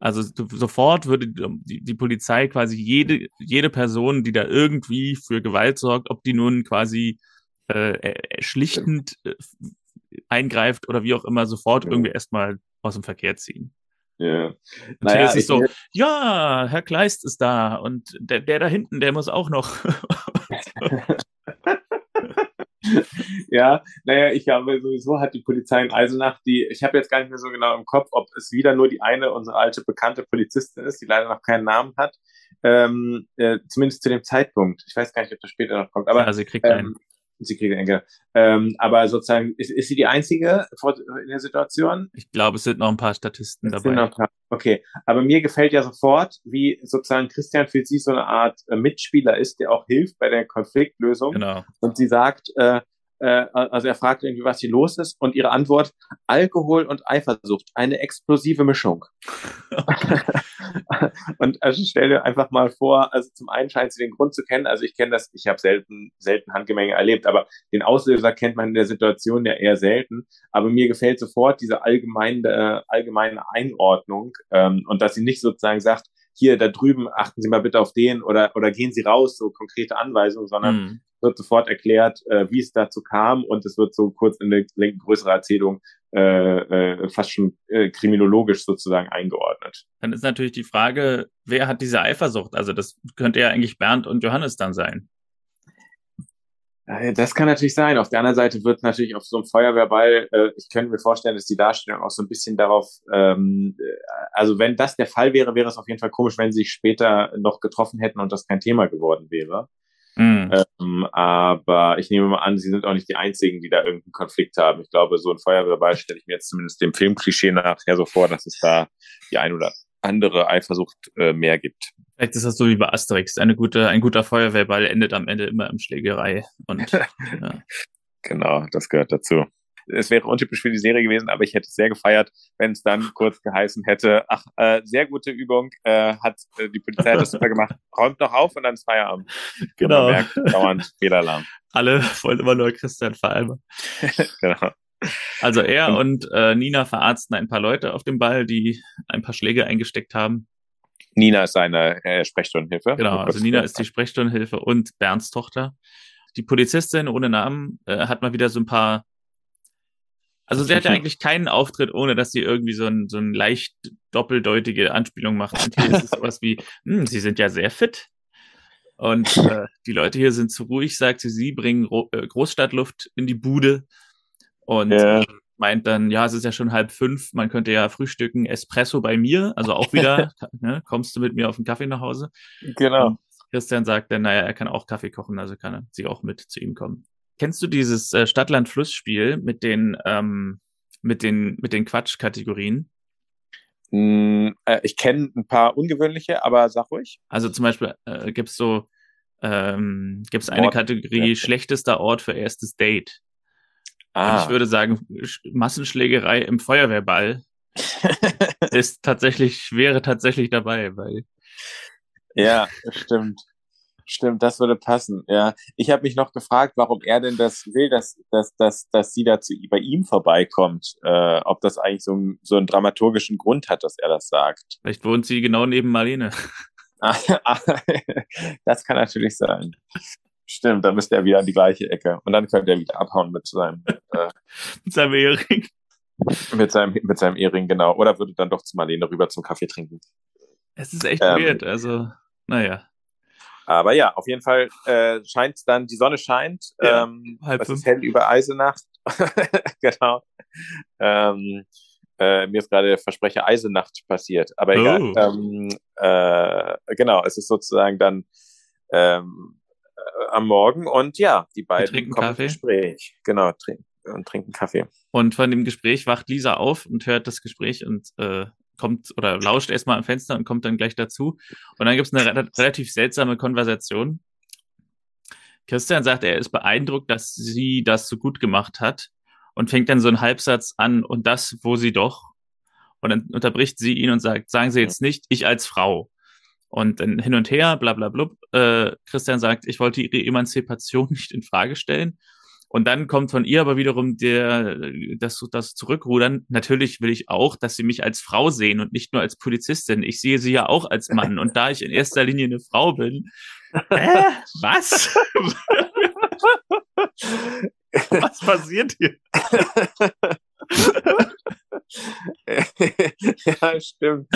Also sofort würde die, die, Polizei quasi jede, jede Person, die da irgendwie für Gewalt sorgt, ob die nun quasi äh, äh, schlichtend äh, eingreift oder wie auch immer, sofort ja. irgendwie erstmal aus dem Verkehr ziehen. Ja. Naja, ist es so, ja, Herr Kleist ist da und der, der da hinten, der muss auch noch. ja, naja, ich glaube, sowieso hat die Polizei in Eisenach die, ich habe jetzt gar nicht mehr so genau im Kopf, ob es wieder nur die eine, unsere alte bekannte Polizistin ist, die leider noch keinen Namen hat. Ähm, äh, zumindest zu dem Zeitpunkt. Ich weiß gar nicht, ob das später noch kommt. Aber ja, sie kriegt ähm, einen sie kriegt Enkel. Ähm, aber sozusagen, ist, ist sie die einzige in der Situation? Ich glaube, es sind noch ein paar Statisten es dabei. Paar, okay, aber mir gefällt ja sofort, wie sozusagen Christian für sie so eine Art äh, Mitspieler ist, der auch hilft bei der Konfliktlösung. Genau. Und sie sagt, äh, äh, also er fragt irgendwie, was hier los ist, und ihre Antwort, Alkohol und Eifersucht, eine explosive Mischung. und also stell dir einfach mal vor, also zum einen scheint sie den Grund zu kennen, also ich kenne das, ich habe selten, selten Handgemenge erlebt, aber den Auslöser kennt man in der Situation ja eher selten, aber mir gefällt sofort diese allgemeine, allgemeine Einordnung ähm, und dass sie nicht sozusagen sagt, hier da drüben achten Sie mal bitte auf den oder oder gehen Sie raus, so konkrete Anweisungen, sondern mm wird sofort erklärt, äh, wie es dazu kam und es wird so kurz in eine, eine größere Erzählung äh, äh, fast schon äh, kriminologisch sozusagen eingeordnet. Dann ist natürlich die Frage, wer hat diese Eifersucht? Also das könnte ja eigentlich Bernd und Johannes dann sein. Das kann natürlich sein. Auf der anderen Seite wird natürlich auf so einem Feuerwehrball, äh, ich könnte mir vorstellen, dass die Darstellung auch so ein bisschen darauf, ähm, äh, also wenn das der Fall wäre, wäre es auf jeden Fall komisch, wenn sie sich später noch getroffen hätten und das kein Thema geworden wäre. Mhm. Ähm, aber ich nehme mal an, sie sind auch nicht die einzigen, die da irgendeinen Konflikt haben. Ich glaube, so ein Feuerwehrball stelle ich mir jetzt zumindest dem Filmklischee nachher so vor, dass es da die ein oder andere Eifersucht äh, mehr gibt. Vielleicht ist das so wie bei Asterix. Eine gute, ein guter Feuerwehrball endet am Ende immer im Schlägerei. Und, ja. Genau, das gehört dazu es wäre untypisch für die Serie gewesen, aber ich hätte es sehr gefeiert, wenn es dann kurz geheißen hätte, ach, äh, sehr gute Übung, äh, hat äh, die Polizei hat das super gemacht, räumt noch auf und dann ist Feierabend. Genau. Und man merkt, dauernd Fehlalarm. Alle wollen immer nur Christian veralbern. genau. Also er und äh, Nina verarzten ein paar Leute auf dem Ball, die ein paar Schläge eingesteckt haben. Nina ist seine äh, Sprechstundenhilfe. Genau, also Nina ist die Sprechstundenhilfe und Bernds Tochter. Die Polizistin ohne Namen äh, hat mal wieder so ein paar also sie hat ja eigentlich keinen Auftritt, ohne dass sie irgendwie so ein, so ein leicht doppeldeutige Anspielung macht. Und hier ist es sowas wie, hm, sie sind ja sehr fit. Und äh, die Leute hier sind zu ruhig, sagt sie, sie bringen Ro äh, Großstadtluft in die Bude. Und ja. äh, meint dann, ja, es ist ja schon halb fünf, man könnte ja frühstücken, Espresso bei mir, also auch wieder, ne, kommst du mit mir auf den Kaffee nach Hause? Genau. Und Christian sagt dann, naja, er kann auch Kaffee kochen, also kann er sie auch mit zu ihm kommen. Kennst du dieses äh, Stadt-Land-Fluss-Spiel mit den, ähm, mit den, mit den Quatsch-Kategorien? Mm, äh, ich kenne ein paar ungewöhnliche, aber sag ruhig. Also zum Beispiel äh, gibt es so, ähm, gibt es eine Ort, Kategorie ja. schlechtester Ort für erstes Date. Ah. Und ich würde sagen, Massenschlägerei im Feuerwehrball ist tatsächlich, wäre tatsächlich dabei, weil. Ja, stimmt. Stimmt, das würde passen. Ja, ich habe mich noch gefragt, warum er denn das will, dass, dass, dass, dass sie dazu bei ihm vorbeikommt. Äh, ob das eigentlich so, so einen dramaturgischen Grund hat, dass er das sagt. Vielleicht wohnt sie genau neben Marlene. das kann natürlich sein. Stimmt, dann müsste er wieder an die gleiche Ecke. Und dann könnte er wieder abhauen mit seinem, äh, mit seinem Ehering. Mit seinem, mit seinem Ehering, genau. Oder würde dann doch zu Marlene rüber zum Kaffee trinken. Es ist echt ähm, weird, also, naja. Aber ja, auf jeden Fall äh, scheint dann, die Sonne scheint. Ja, ähm, halb es fünf. ist hell über Eisenacht. genau. Ähm, äh, mir ist gerade der Versprecher Eisenacht passiert, aber egal. Oh. Ähm, äh, genau, es ist sozusagen dann ähm, äh, am Morgen und ja, die beiden kommen Kaffee. Gespräch. Genau, trinken und trinken Kaffee. Und von dem Gespräch wacht Lisa auf und hört das Gespräch und äh, kommt oder lauscht erstmal am Fenster und kommt dann gleich dazu. Und dann gibt es eine re relativ seltsame Konversation. Christian sagt, er ist beeindruckt, dass sie das so gut gemacht hat und fängt dann so einen Halbsatz an und das, wo sie doch. Und dann unterbricht sie ihn und sagt, sagen Sie jetzt nicht, ich als Frau. Und dann hin und her, bla bla bla. Äh, Christian sagt, ich wollte ihre Emanzipation nicht in Frage stellen. Und dann kommt von ihr aber wiederum der, das, das Zurückrudern. Natürlich will ich auch, dass sie mich als Frau sehen und nicht nur als Polizistin. Ich sehe sie ja auch als Mann. Und da ich in erster Linie eine Frau bin, äh, was? was passiert hier? ja, stimmt.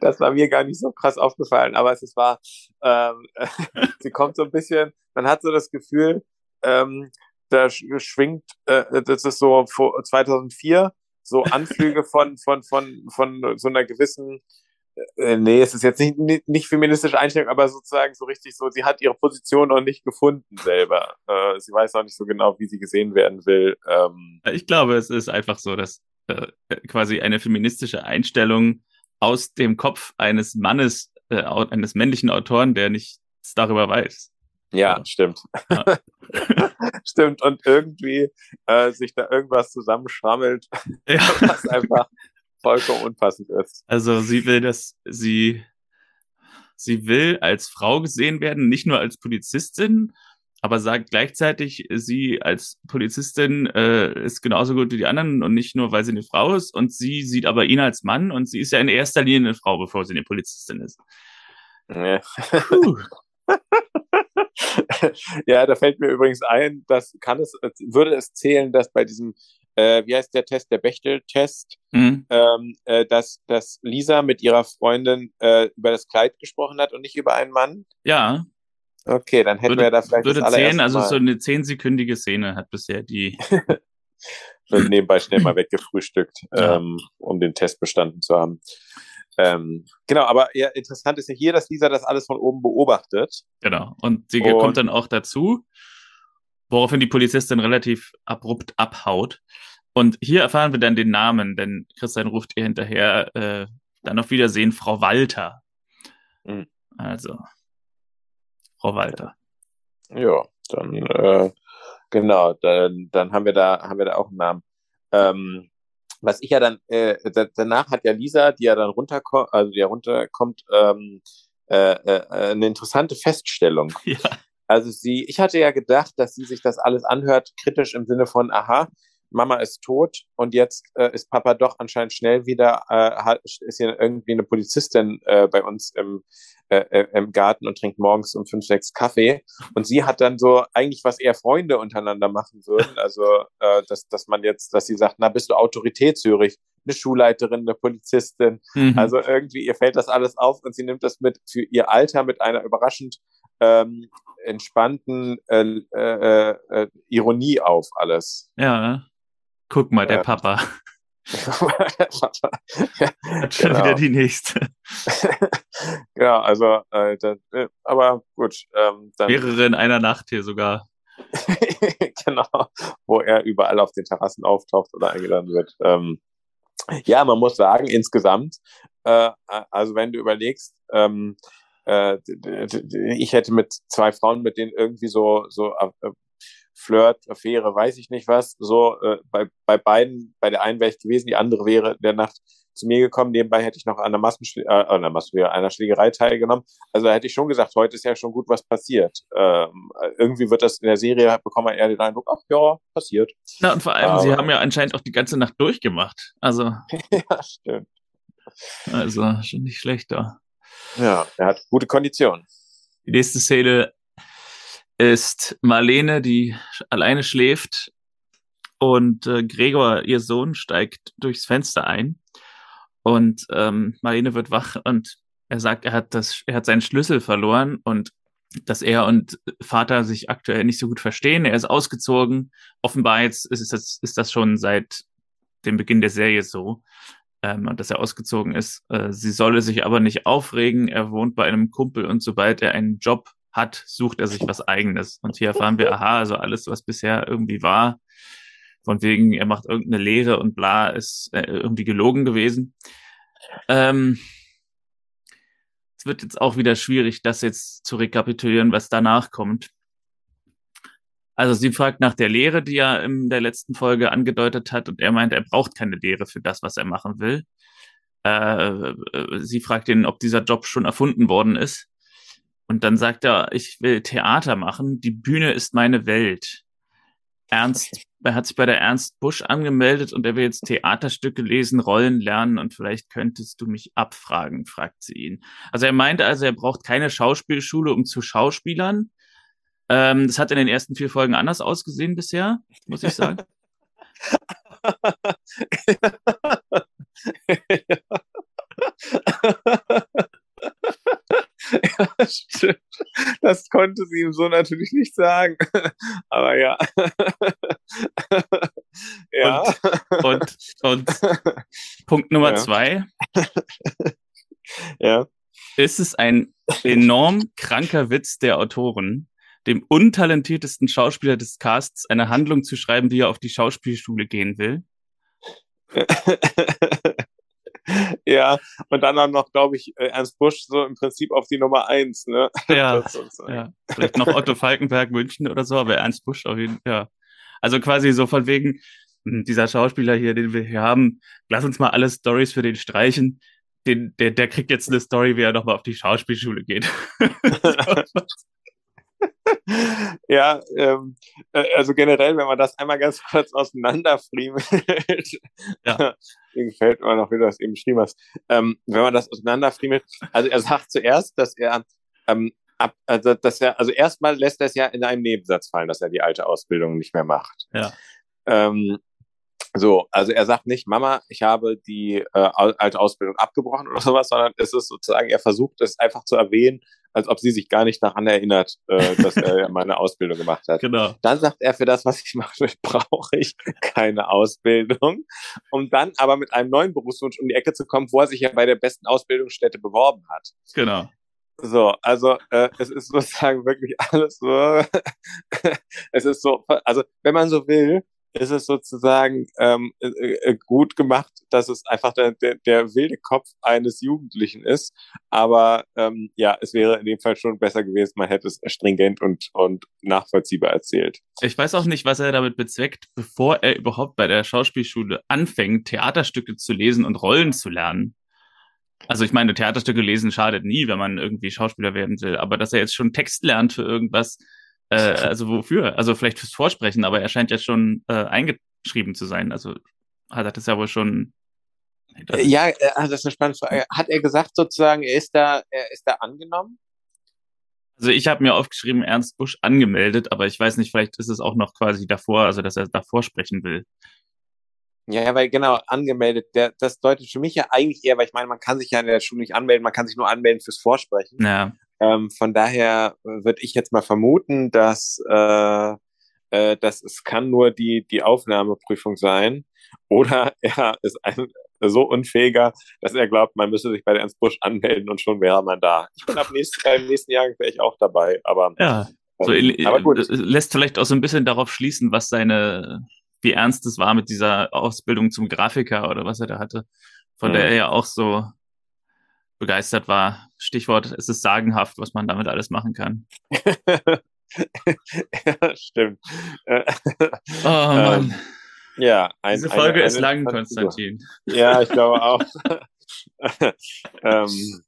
Das war mir gar nicht so krass aufgefallen, aber es war, ähm, sie kommt so ein bisschen, man hat so das Gefühl, ähm, da schwingt, äh, das ist so vor 2004, so Anflüge von, von, von, von so einer gewissen, äh, nee, es ist jetzt nicht, nicht, nicht feministische Einstellung, aber sozusagen so richtig so, sie hat ihre Position noch nicht gefunden selber. Äh, sie weiß auch nicht so genau, wie sie gesehen werden will. Ähm, ich glaube, es ist einfach so, dass äh, quasi eine feministische Einstellung aus dem Kopf eines Mannes, äh, eines männlichen Autoren, der nichts darüber weiß. Ja, stimmt. Ja. stimmt. Und irgendwie äh, sich da irgendwas zusammenschrammelt, ja. was einfach vollkommen unpassend ist. Also sie will, dass sie sie will als Frau gesehen werden, nicht nur als Polizistin, aber sagt gleichzeitig, sie als Polizistin äh, ist genauso gut wie die anderen und nicht nur, weil sie eine Frau ist. Und sie sieht aber ihn als Mann und sie ist ja in erster Linie eine Frau, bevor sie eine Polizistin ist. Ja. ja, da fällt mir übrigens ein, dass kann es, würde es zählen, dass bei diesem, äh, wie heißt der Test, der Bechtel-Test, mhm. ähm, äh, dass, dass Lisa mit ihrer Freundin äh, über das Kleid gesprochen hat und nicht über einen Mann? Ja. Okay, dann hätten würde, wir da vielleicht würde das also so eine zehnsekündige Szene hat bisher die. wird nebenbei schnell mal weggefrühstückt, ja. ähm, um den Test bestanden zu haben. Ähm, genau, aber ja, interessant ist ja hier, dass Lisa das alles von oben beobachtet. Genau. Und sie und kommt dann auch dazu, woraufhin die Polizistin relativ abrupt abhaut. Und hier erfahren wir dann den Namen, denn Christian ruft ihr hinterher äh, dann auf Wiedersehen, Frau Walter. Mhm. Also, Frau Walter. Ja, dann äh, genau, dann, dann haben wir da haben wir da auch einen Namen. Ähm, was ich ja dann, äh, danach hat ja Lisa, die ja dann runterkommt, also die ja runterkommt, ähm, äh, äh, eine interessante Feststellung. Ja. Also sie, ich hatte ja gedacht, dass sie sich das alles anhört, kritisch im Sinne von, aha, Mama ist tot und jetzt äh, ist Papa doch anscheinend schnell wieder, äh, hat, ist hier irgendwie eine Polizistin äh, bei uns im, äh, äh, im Garten und trinkt morgens um fünf, sechs Kaffee. Und sie hat dann so eigentlich, was eher Freunde untereinander machen würden. Also, äh, dass, dass man jetzt, dass sie sagt, na, bist du Autorität Zürich? Eine Schulleiterin, eine Polizistin. Mhm. Also irgendwie, ihr fällt das alles auf und sie nimmt das mit für ihr Alter mit einer überraschend ähm, entspannten äh, äh, äh, Ironie auf alles. Ja, guck mal, der Papa. ja, Hat schon genau. wieder die nächste. ja, also, äh, das, äh, aber gut. Ähm, dann, Mehrere in einer Nacht hier sogar. genau, wo er überall auf den Terrassen auftaucht oder eingeladen wird. Ähm, ja, man muss sagen, insgesamt, äh, also wenn du überlegst, ähm, äh, ich hätte mit zwei Frauen, mit denen irgendwie so, so äh, Flirt, Affäre, weiß ich nicht was. So äh, bei, bei beiden, bei der einen wäre ich gewesen, die andere wäre der Nacht zu mir gekommen. Nebenbei hätte ich noch an einer, Massenschl äh, einer, Massenschlägerei, einer Schlägerei teilgenommen. Also da hätte ich schon gesagt, heute ist ja schon gut was passiert. Ähm, irgendwie wird das in der Serie, bekommt man eher den Eindruck, ach ja, passiert. Na und vor allem, Aber, sie haben ja anscheinend auch die ganze Nacht durchgemacht. Also. ja, stimmt. Also schon nicht schlechter. Ja, er hat gute Konditionen. Die nächste Szene ist Marlene, die alleine schläft und äh, Gregor, ihr Sohn, steigt durchs Fenster ein und ähm, Marlene wird wach und er sagt, er hat das, er hat seinen Schlüssel verloren und dass er und Vater sich aktuell nicht so gut verstehen. Er ist ausgezogen. Offenbar jetzt ist das, ist das schon seit dem Beginn der Serie so, ähm, dass er ausgezogen ist. Äh, sie solle sich aber nicht aufregen. Er wohnt bei einem Kumpel und sobald er einen Job hat, sucht er sich was eigenes. Und hier erfahren wir, aha, also alles, was bisher irgendwie war, von wegen, er macht irgendeine Lehre und bla, ist äh, irgendwie gelogen gewesen. Ähm, es wird jetzt auch wieder schwierig, das jetzt zu rekapitulieren, was danach kommt. Also sie fragt nach der Lehre, die er in der letzten Folge angedeutet hat, und er meint, er braucht keine Lehre für das, was er machen will. Äh, äh sie fragt ihn, ob dieser Job schon erfunden worden ist. Und dann sagt er, ich will Theater machen, die Bühne ist meine Welt. Ernst, er hat sich bei der Ernst Busch angemeldet und er will jetzt Theaterstücke lesen, Rollen lernen und vielleicht könntest du mich abfragen, fragt sie ihn. Also er meinte also, er braucht keine Schauspielschule, um zu Schauspielern. Ähm, das hat in den ersten vier Folgen anders ausgesehen bisher, muss ich sagen. ja, stimmt. Das konnte sie ihm so natürlich nicht sagen. Aber ja. ja. Und, und, und Punkt Nummer ja. zwei. ja. Ist es ein enorm kranker Witz der Autoren, dem untalentiertesten Schauspieler des Casts eine Handlung zu schreiben, wie er auf die Schauspielschule gehen will? Ja, und dann auch noch, glaube ich, äh, Ernst Busch so im Prinzip auf die Nummer eins, ne? Ja, ja. vielleicht noch Otto Falkenberg München oder so, aber Ernst Busch auf jeden Fall, ja. Also quasi so von wegen, hm, dieser Schauspieler hier, den wir hier haben, lass uns mal alle Stories für den streichen. Den, der, der kriegt jetzt eine Story, wie er nochmal auf die Schauspielschule geht. ja, ähm, äh, also generell, wenn man das einmal ganz kurz auseinanderfriemelt, ja. gefällt mir noch, wie du das eben beschrieben hast, ähm, wenn man das auseinanderfriemelt, also er sagt zuerst, dass er ähm, ab, also dass er, also erstmal lässt er es ja in einem Nebensatz fallen, dass er die alte Ausbildung nicht mehr macht. Ja. Ähm, so, also er sagt nicht, Mama, ich habe die äh, alte Ausbildung abgebrochen oder sowas, sondern es ist sozusagen, er versucht es einfach zu erwähnen, als ob sie sich gar nicht daran erinnert, äh, dass er meine Ausbildung gemacht hat. Genau. Dann sagt er, für das, was ich mache, brauche ich keine Ausbildung. Um dann aber mit einem neuen Berufswunsch um die Ecke zu kommen, wo er sich ja bei der besten Ausbildungsstätte beworben hat. Genau. So, also äh, es ist sozusagen wirklich alles so. es ist so, also wenn man so will, ist es sozusagen ähm, äh, äh, gut gemacht, dass es einfach der, der, der wilde Kopf eines Jugendlichen ist. Aber ähm, ja, es wäre in dem Fall schon besser gewesen, man hätte es stringent und, und nachvollziehbar erzählt. Ich weiß auch nicht, was er damit bezweckt, bevor er überhaupt bei der Schauspielschule anfängt, Theaterstücke zu lesen und Rollen zu lernen. Also ich meine, Theaterstücke lesen schadet nie, wenn man irgendwie Schauspieler werden will. Aber dass er jetzt schon Text lernt für irgendwas, äh, also wofür? Also vielleicht fürs Vorsprechen, aber er scheint ja schon äh, eingeschrieben zu sein. Also hat er das ja wohl schon. Ja, äh, das ist eine spannende Frage. Hat er gesagt sozusagen, er ist da, er ist da angenommen? Also ich habe mir aufgeschrieben, Ernst Busch angemeldet, aber ich weiß nicht, vielleicht ist es auch noch quasi davor, also dass er davor sprechen will. Ja, weil genau, angemeldet, der, das deutet für mich ja eigentlich eher, weil ich meine, man kann sich ja in der Schule nicht anmelden, man kann sich nur anmelden fürs Vorsprechen. Ja. Ähm, von daher würde ich jetzt mal vermuten, dass, äh, äh, dass es kann nur die, die Aufnahmeprüfung sein. Oder er ist ein so unfähiger, dass er glaubt, man müsse sich bei der Ernst Busch anmelden und schon wäre man da. Ich bin ab nächsten, beim nächsten Jahr wäre ich auch dabei, aber. Ja. So, ähm, aber gut. Lässt vielleicht auch so ein bisschen darauf schließen, was seine, wie ernst es war mit dieser Ausbildung zum Grafiker oder was er da hatte, von mhm. der er ja auch so begeistert war. Stichwort, es ist sagenhaft, was man damit alles machen kann. ja, Stimmt. oh Mann. Ähm, ja, ein, Diese Folge eine, ist lang, Konstantin. Ja, ich glaube auch. ähm,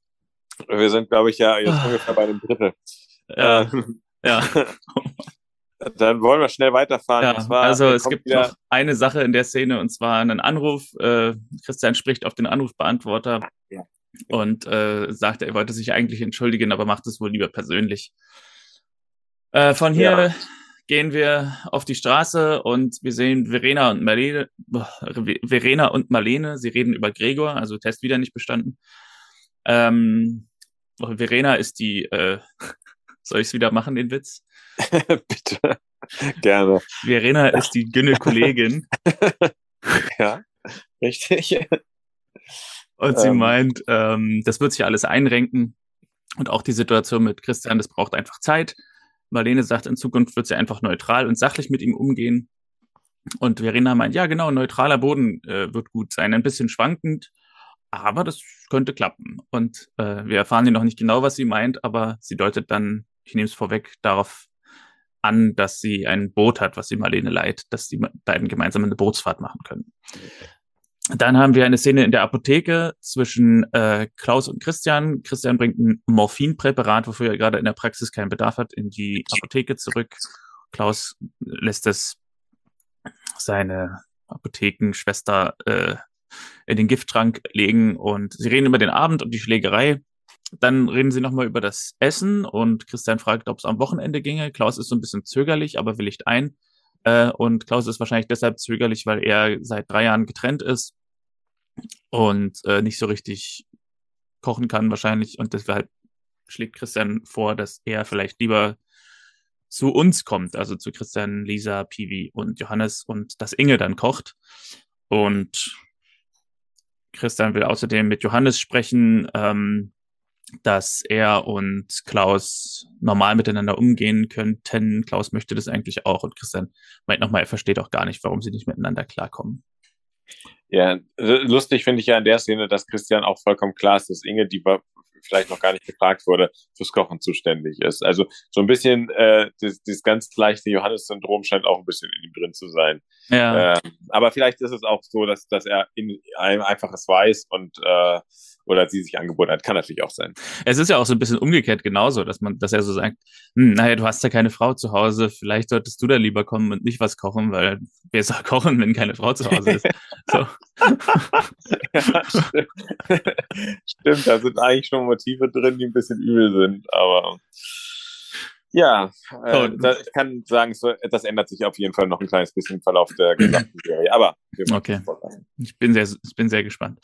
wir sind, glaube ich, ja jetzt ah. ungefähr bei einem Drittel. Ja. Ähm, ja. Dann wollen wir schnell weiterfahren. Ja, zwar, also es gibt noch eine Sache in der Szene und zwar einen Anruf. Äh, Christian spricht auf den Anrufbeantworter ja. Und äh, sagt, er wollte sich eigentlich entschuldigen, aber macht es wohl lieber persönlich. Äh, von hier ja. gehen wir auf die Straße und wir sehen Verena und Marlene, Verena und Marlene. Sie reden über Gregor, also Test wieder nicht bestanden. Ähm, Verena ist die, äh, soll ich es wieder machen, den Witz? Bitte. Gerne. Verena ist die Gynäkollegin. ja, richtig. Und sie ähm. meint, ähm, das wird sich alles einrenken. Und auch die Situation mit Christian, das braucht einfach Zeit. Marlene sagt, in Zukunft wird sie einfach neutral und sachlich mit ihm umgehen. Und Verena meint, ja, genau, neutraler Boden äh, wird gut sein. Ein bisschen schwankend, aber das könnte klappen. Und äh, wir erfahren hier noch nicht genau, was sie meint, aber sie deutet dann, ich nehme es vorweg, darauf an, dass sie ein Boot hat, was sie Marlene leiht, dass die beiden gemeinsam eine Bootsfahrt machen können. Dann haben wir eine Szene in der Apotheke zwischen äh, Klaus und Christian. Christian bringt ein Morphinpräparat, wofür er gerade in der Praxis keinen Bedarf hat, in die Apotheke zurück. Klaus lässt es seine Apothekenschwester äh, in den Gifttrank legen und sie reden über den Abend und die Schlägerei. Dann reden sie nochmal über das Essen und Christian fragt, ob es am Wochenende ginge. Klaus ist so ein bisschen zögerlich, aber willigt ein. Äh, und Klaus ist wahrscheinlich deshalb zögerlich, weil er seit drei Jahren getrennt ist und äh, nicht so richtig kochen kann wahrscheinlich. Und deshalb schlägt Christian vor, dass er vielleicht lieber zu uns kommt, also zu Christian, Lisa, Pivi und Johannes und dass Inge dann kocht. Und Christian will außerdem mit Johannes sprechen, ähm, dass er und Klaus normal miteinander umgehen könnten. Klaus möchte das eigentlich auch und Christian meint nochmal, er versteht auch gar nicht, warum sie nicht miteinander klarkommen. Ja, lustig finde ich ja in der Szene, dass Christian auch vollkommen klar ist, dass Inge, die vielleicht noch gar nicht gefragt wurde, fürs Kochen zuständig ist. Also so ein bisschen äh, das, das ganz leichte Johannes-Syndrom scheint auch ein bisschen in ihm drin zu sein. Ja. Äh, aber vielleicht ist es auch so, dass, dass er in einem einfaches weiß und äh, oder sie sich angeboten hat. Kann natürlich auch sein. Es ist ja auch so ein bisschen umgekehrt genauso, dass man, dass er so sagt, hm, naja, du hast ja keine Frau zu Hause, vielleicht solltest du da lieber kommen und nicht was kochen, weil wer soll kochen, wenn keine Frau zu Hause ist? So. ja, stimmt. stimmt, da sind eigentlich schon Motive drin, die ein bisschen übel sind, aber ja, äh, ich kann sagen, so, das ändert sich auf jeden Fall noch ein kleines bisschen im Verlauf der gesamten Serie. Aber okay. ich bin sehr, ich bin sehr gespannt.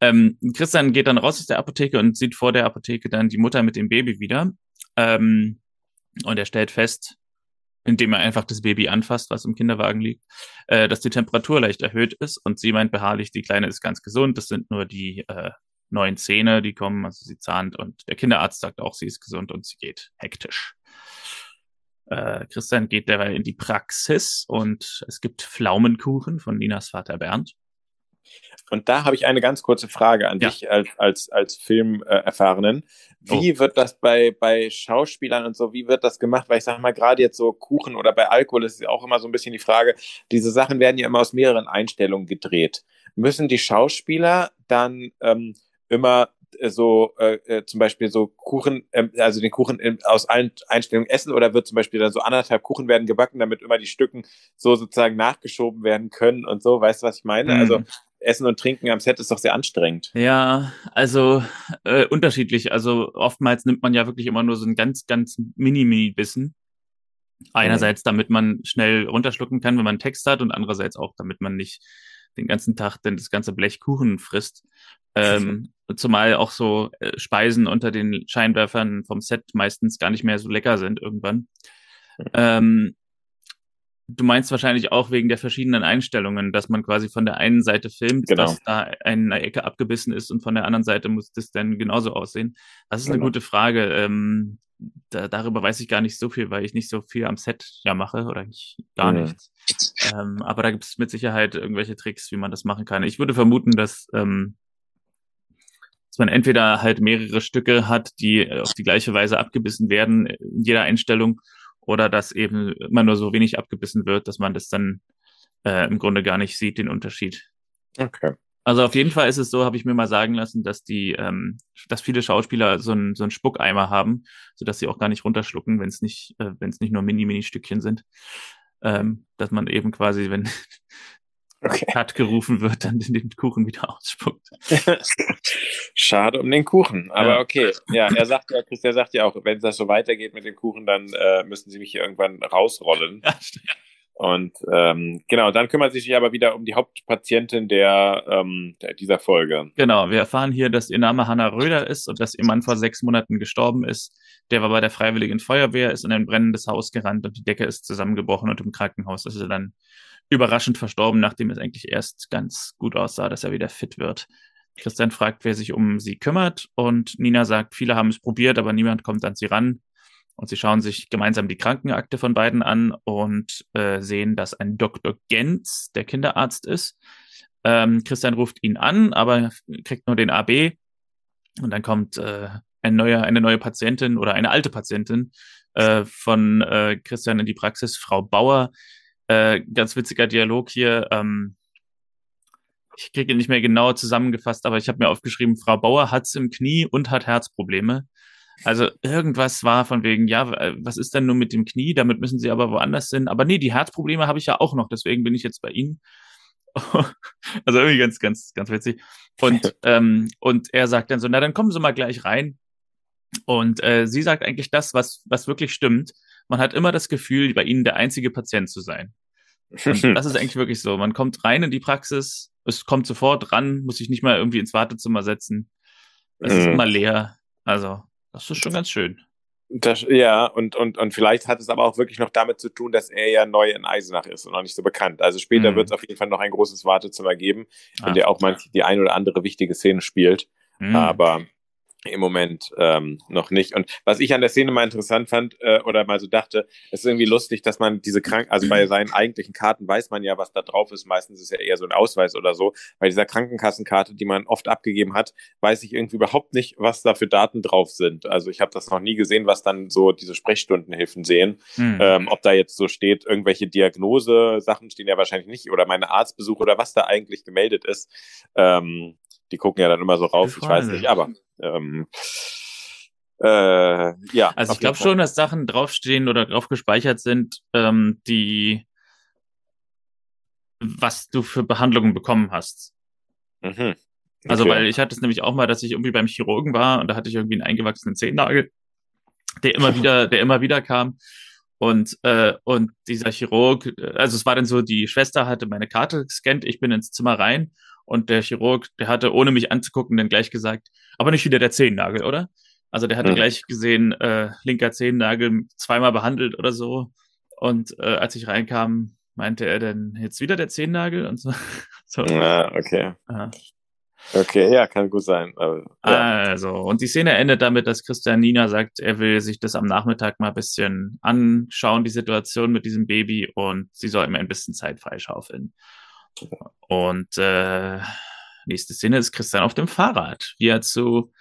Ähm, Christian geht dann raus aus der Apotheke und sieht vor der Apotheke dann die Mutter mit dem Baby wieder. Ähm, und er stellt fest, indem er einfach das Baby anfasst, was im Kinderwagen liegt, äh, dass die Temperatur leicht erhöht ist. Und sie meint beharrlich, die Kleine ist ganz gesund. Das sind nur die äh, neuen Zähne, die kommen, also sie zahnt. Und der Kinderarzt sagt auch, sie ist gesund und sie geht hektisch. Äh, Christian geht derweil in die Praxis und es gibt Pflaumenkuchen von Ninas Vater Bernd. Und da habe ich eine ganz kurze Frage an ja. dich als, als, als Filmerfahrenen. Wie oh. wird das bei, bei Schauspielern und so, wie wird das gemacht? Weil ich sage mal, gerade jetzt so Kuchen oder bei Alkohol ist auch immer so ein bisschen die Frage, diese Sachen werden ja immer aus mehreren Einstellungen gedreht. Müssen die Schauspieler dann ähm, immer äh, so äh, äh, zum Beispiel so Kuchen, äh, also den Kuchen in, aus allen Einstellungen essen oder wird zum Beispiel dann so anderthalb Kuchen werden gebacken, damit immer die Stücken so sozusagen nachgeschoben werden können und so, weißt du, was ich meine? Mhm. Also Essen und Trinken am Set ist doch sehr anstrengend. Ja, also äh, unterschiedlich. Also oftmals nimmt man ja wirklich immer nur so einen ganz, ganz mini-mini-Bissen. Einerseits, damit man schnell runterschlucken kann, wenn man Text hat, und andererseits auch, damit man nicht den ganzen Tag denn das ganze Blech Kuchen frisst. Ähm, zumal auch so äh, Speisen unter den Scheinwerfern vom Set meistens gar nicht mehr so lecker sind irgendwann. Ähm, Du meinst wahrscheinlich auch wegen der verschiedenen Einstellungen, dass man quasi von der einen Seite filmt, genau. dass da eine Ecke abgebissen ist und von der anderen Seite muss das dann genauso aussehen. Das ist genau. eine gute Frage. Ähm, da, darüber weiß ich gar nicht so viel, weil ich nicht so viel am Set ja mache oder nicht, gar mhm. nichts. Ähm, aber da gibt es mit Sicherheit irgendwelche Tricks, wie man das machen kann. Ich würde vermuten, dass, ähm, dass man entweder halt mehrere Stücke hat, die auf die gleiche Weise abgebissen werden in jeder Einstellung oder dass eben immer nur so wenig abgebissen wird, dass man das dann äh, im Grunde gar nicht sieht, den Unterschied. Okay. Also auf jeden Fall ist es so, habe ich mir mal sagen lassen, dass die, ähm, dass viele Schauspieler so einen so einen Spuckeimer haben, sodass sie auch gar nicht runterschlucken, wenn es nicht, äh, wenn es nicht nur mini mini Stückchen sind, ähm, dass man eben quasi, wenn okay. Cut gerufen wird, dann den Kuchen wieder ausspuckt. Schade um den Kuchen, aber ja. okay. Ja, er sagt ja, Chris, er sagt ja auch, wenn das so weitergeht mit dem Kuchen, dann äh, müssen sie mich hier irgendwann rausrollen. Ja. Und ähm, genau, dann kümmert sich aber wieder um die Hauptpatientin der, ähm, der, dieser Folge. Genau, wir erfahren hier, dass ihr Name Hanna Röder ist und dass ihr Mann vor sechs Monaten gestorben ist. Der war bei der Freiwilligen Feuerwehr, ist in ein brennendes Haus gerannt und die Decke ist zusammengebrochen und im Krankenhaus ist er dann überraschend verstorben, nachdem es eigentlich erst ganz gut aussah, dass er wieder fit wird. Christian fragt, wer sich um sie kümmert und Nina sagt, viele haben es probiert, aber niemand kommt an sie ran. Und sie schauen sich gemeinsam die Krankenakte von beiden an und äh, sehen, dass ein Dr. Genz der Kinderarzt ist. Ähm, Christian ruft ihn an, aber kriegt nur den AB. Und dann kommt äh, ein neuer, eine neue Patientin oder eine alte Patientin äh, von äh, Christian in die Praxis, Frau Bauer. Äh, ganz witziger Dialog hier. Ähm, ich kriege ihn nicht mehr genau zusammengefasst, aber ich habe mir aufgeschrieben, Frau Bauer hat's im Knie und hat Herzprobleme. Also irgendwas war von wegen, ja, was ist denn nur mit dem Knie? Damit müssen sie aber woanders hin. Aber nee, die Herzprobleme habe ich ja auch noch, deswegen bin ich jetzt bei Ihnen. also irgendwie ganz, ganz, ganz witzig. Und, ähm, und er sagt dann so, na dann kommen Sie mal gleich rein. Und äh, sie sagt eigentlich das, was, was wirklich stimmt. Man hat immer das Gefühl, bei Ihnen der einzige Patient zu sein. Und das ist eigentlich wirklich so. Man kommt rein in die Praxis, es kommt sofort ran, muss sich nicht mal irgendwie ins Wartezimmer setzen. Es ist mhm. immer leer. Also das ist schon ganz schön. Das, ja, und, und, und vielleicht hat es aber auch wirklich noch damit zu tun, dass er ja neu in Eisenach ist und noch nicht so bekannt. Also später mhm. wird es auf jeden Fall noch ein großes Wartezimmer geben, in ah, der auch manche die ein oder andere wichtige Szene spielt. Mhm. Aber im Moment ähm, noch nicht. Und was ich an der Szene mal interessant fand äh, oder mal so dachte, es ist irgendwie lustig, dass man diese Kranken, also bei seinen eigentlichen Karten weiß man ja, was da drauf ist. Meistens ist ja eher so ein Ausweis oder so. Bei dieser Krankenkassenkarte, die man oft abgegeben hat, weiß ich irgendwie überhaupt nicht, was da für Daten drauf sind. Also ich habe das noch nie gesehen, was dann so diese Sprechstundenhilfen sehen. Mhm. Ähm, ob da jetzt so steht, irgendwelche Diagnose-Sachen stehen ja wahrscheinlich nicht oder meine Arztbesuche oder was da eigentlich gemeldet ist. Ähm, die gucken ja dann immer so rauf, ich weiß nicht, aber ähm, äh, ja. Also ich glaube schon, dass Sachen draufstehen oder drauf gespeichert sind, ähm, die was du für Behandlungen bekommen hast. Mhm. Also, okay. Also, weil ich hatte es nämlich auch mal, dass ich irgendwie beim Chirurgen war und da hatte ich irgendwie einen eingewachsenen Zehennagel, der immer wieder, der immer wieder kam. Und, äh, und dieser Chirurg, also es war dann so, die Schwester hatte meine Karte gescannt, ich bin ins Zimmer rein und der Chirurg, der hatte, ohne mich anzugucken, dann gleich gesagt, aber nicht wieder der Zehennagel, oder? Also der hatte mhm. gleich gesehen, äh, linker Zehennagel zweimal behandelt oder so. Und äh, als ich reinkam, meinte er dann jetzt wieder der Zehennagel und so. so. Ja, okay. Aha. Okay, ja, kann gut sein. Aber, ja. Also, und die Szene endet damit, dass Christian Nina sagt, er will sich das am Nachmittag mal ein bisschen anschauen, die Situation mit diesem Baby, und sie soll ihm ein bisschen Zeit freischaufeln. Und äh, nächste Szene ist Christian auf dem Fahrrad, wie er zu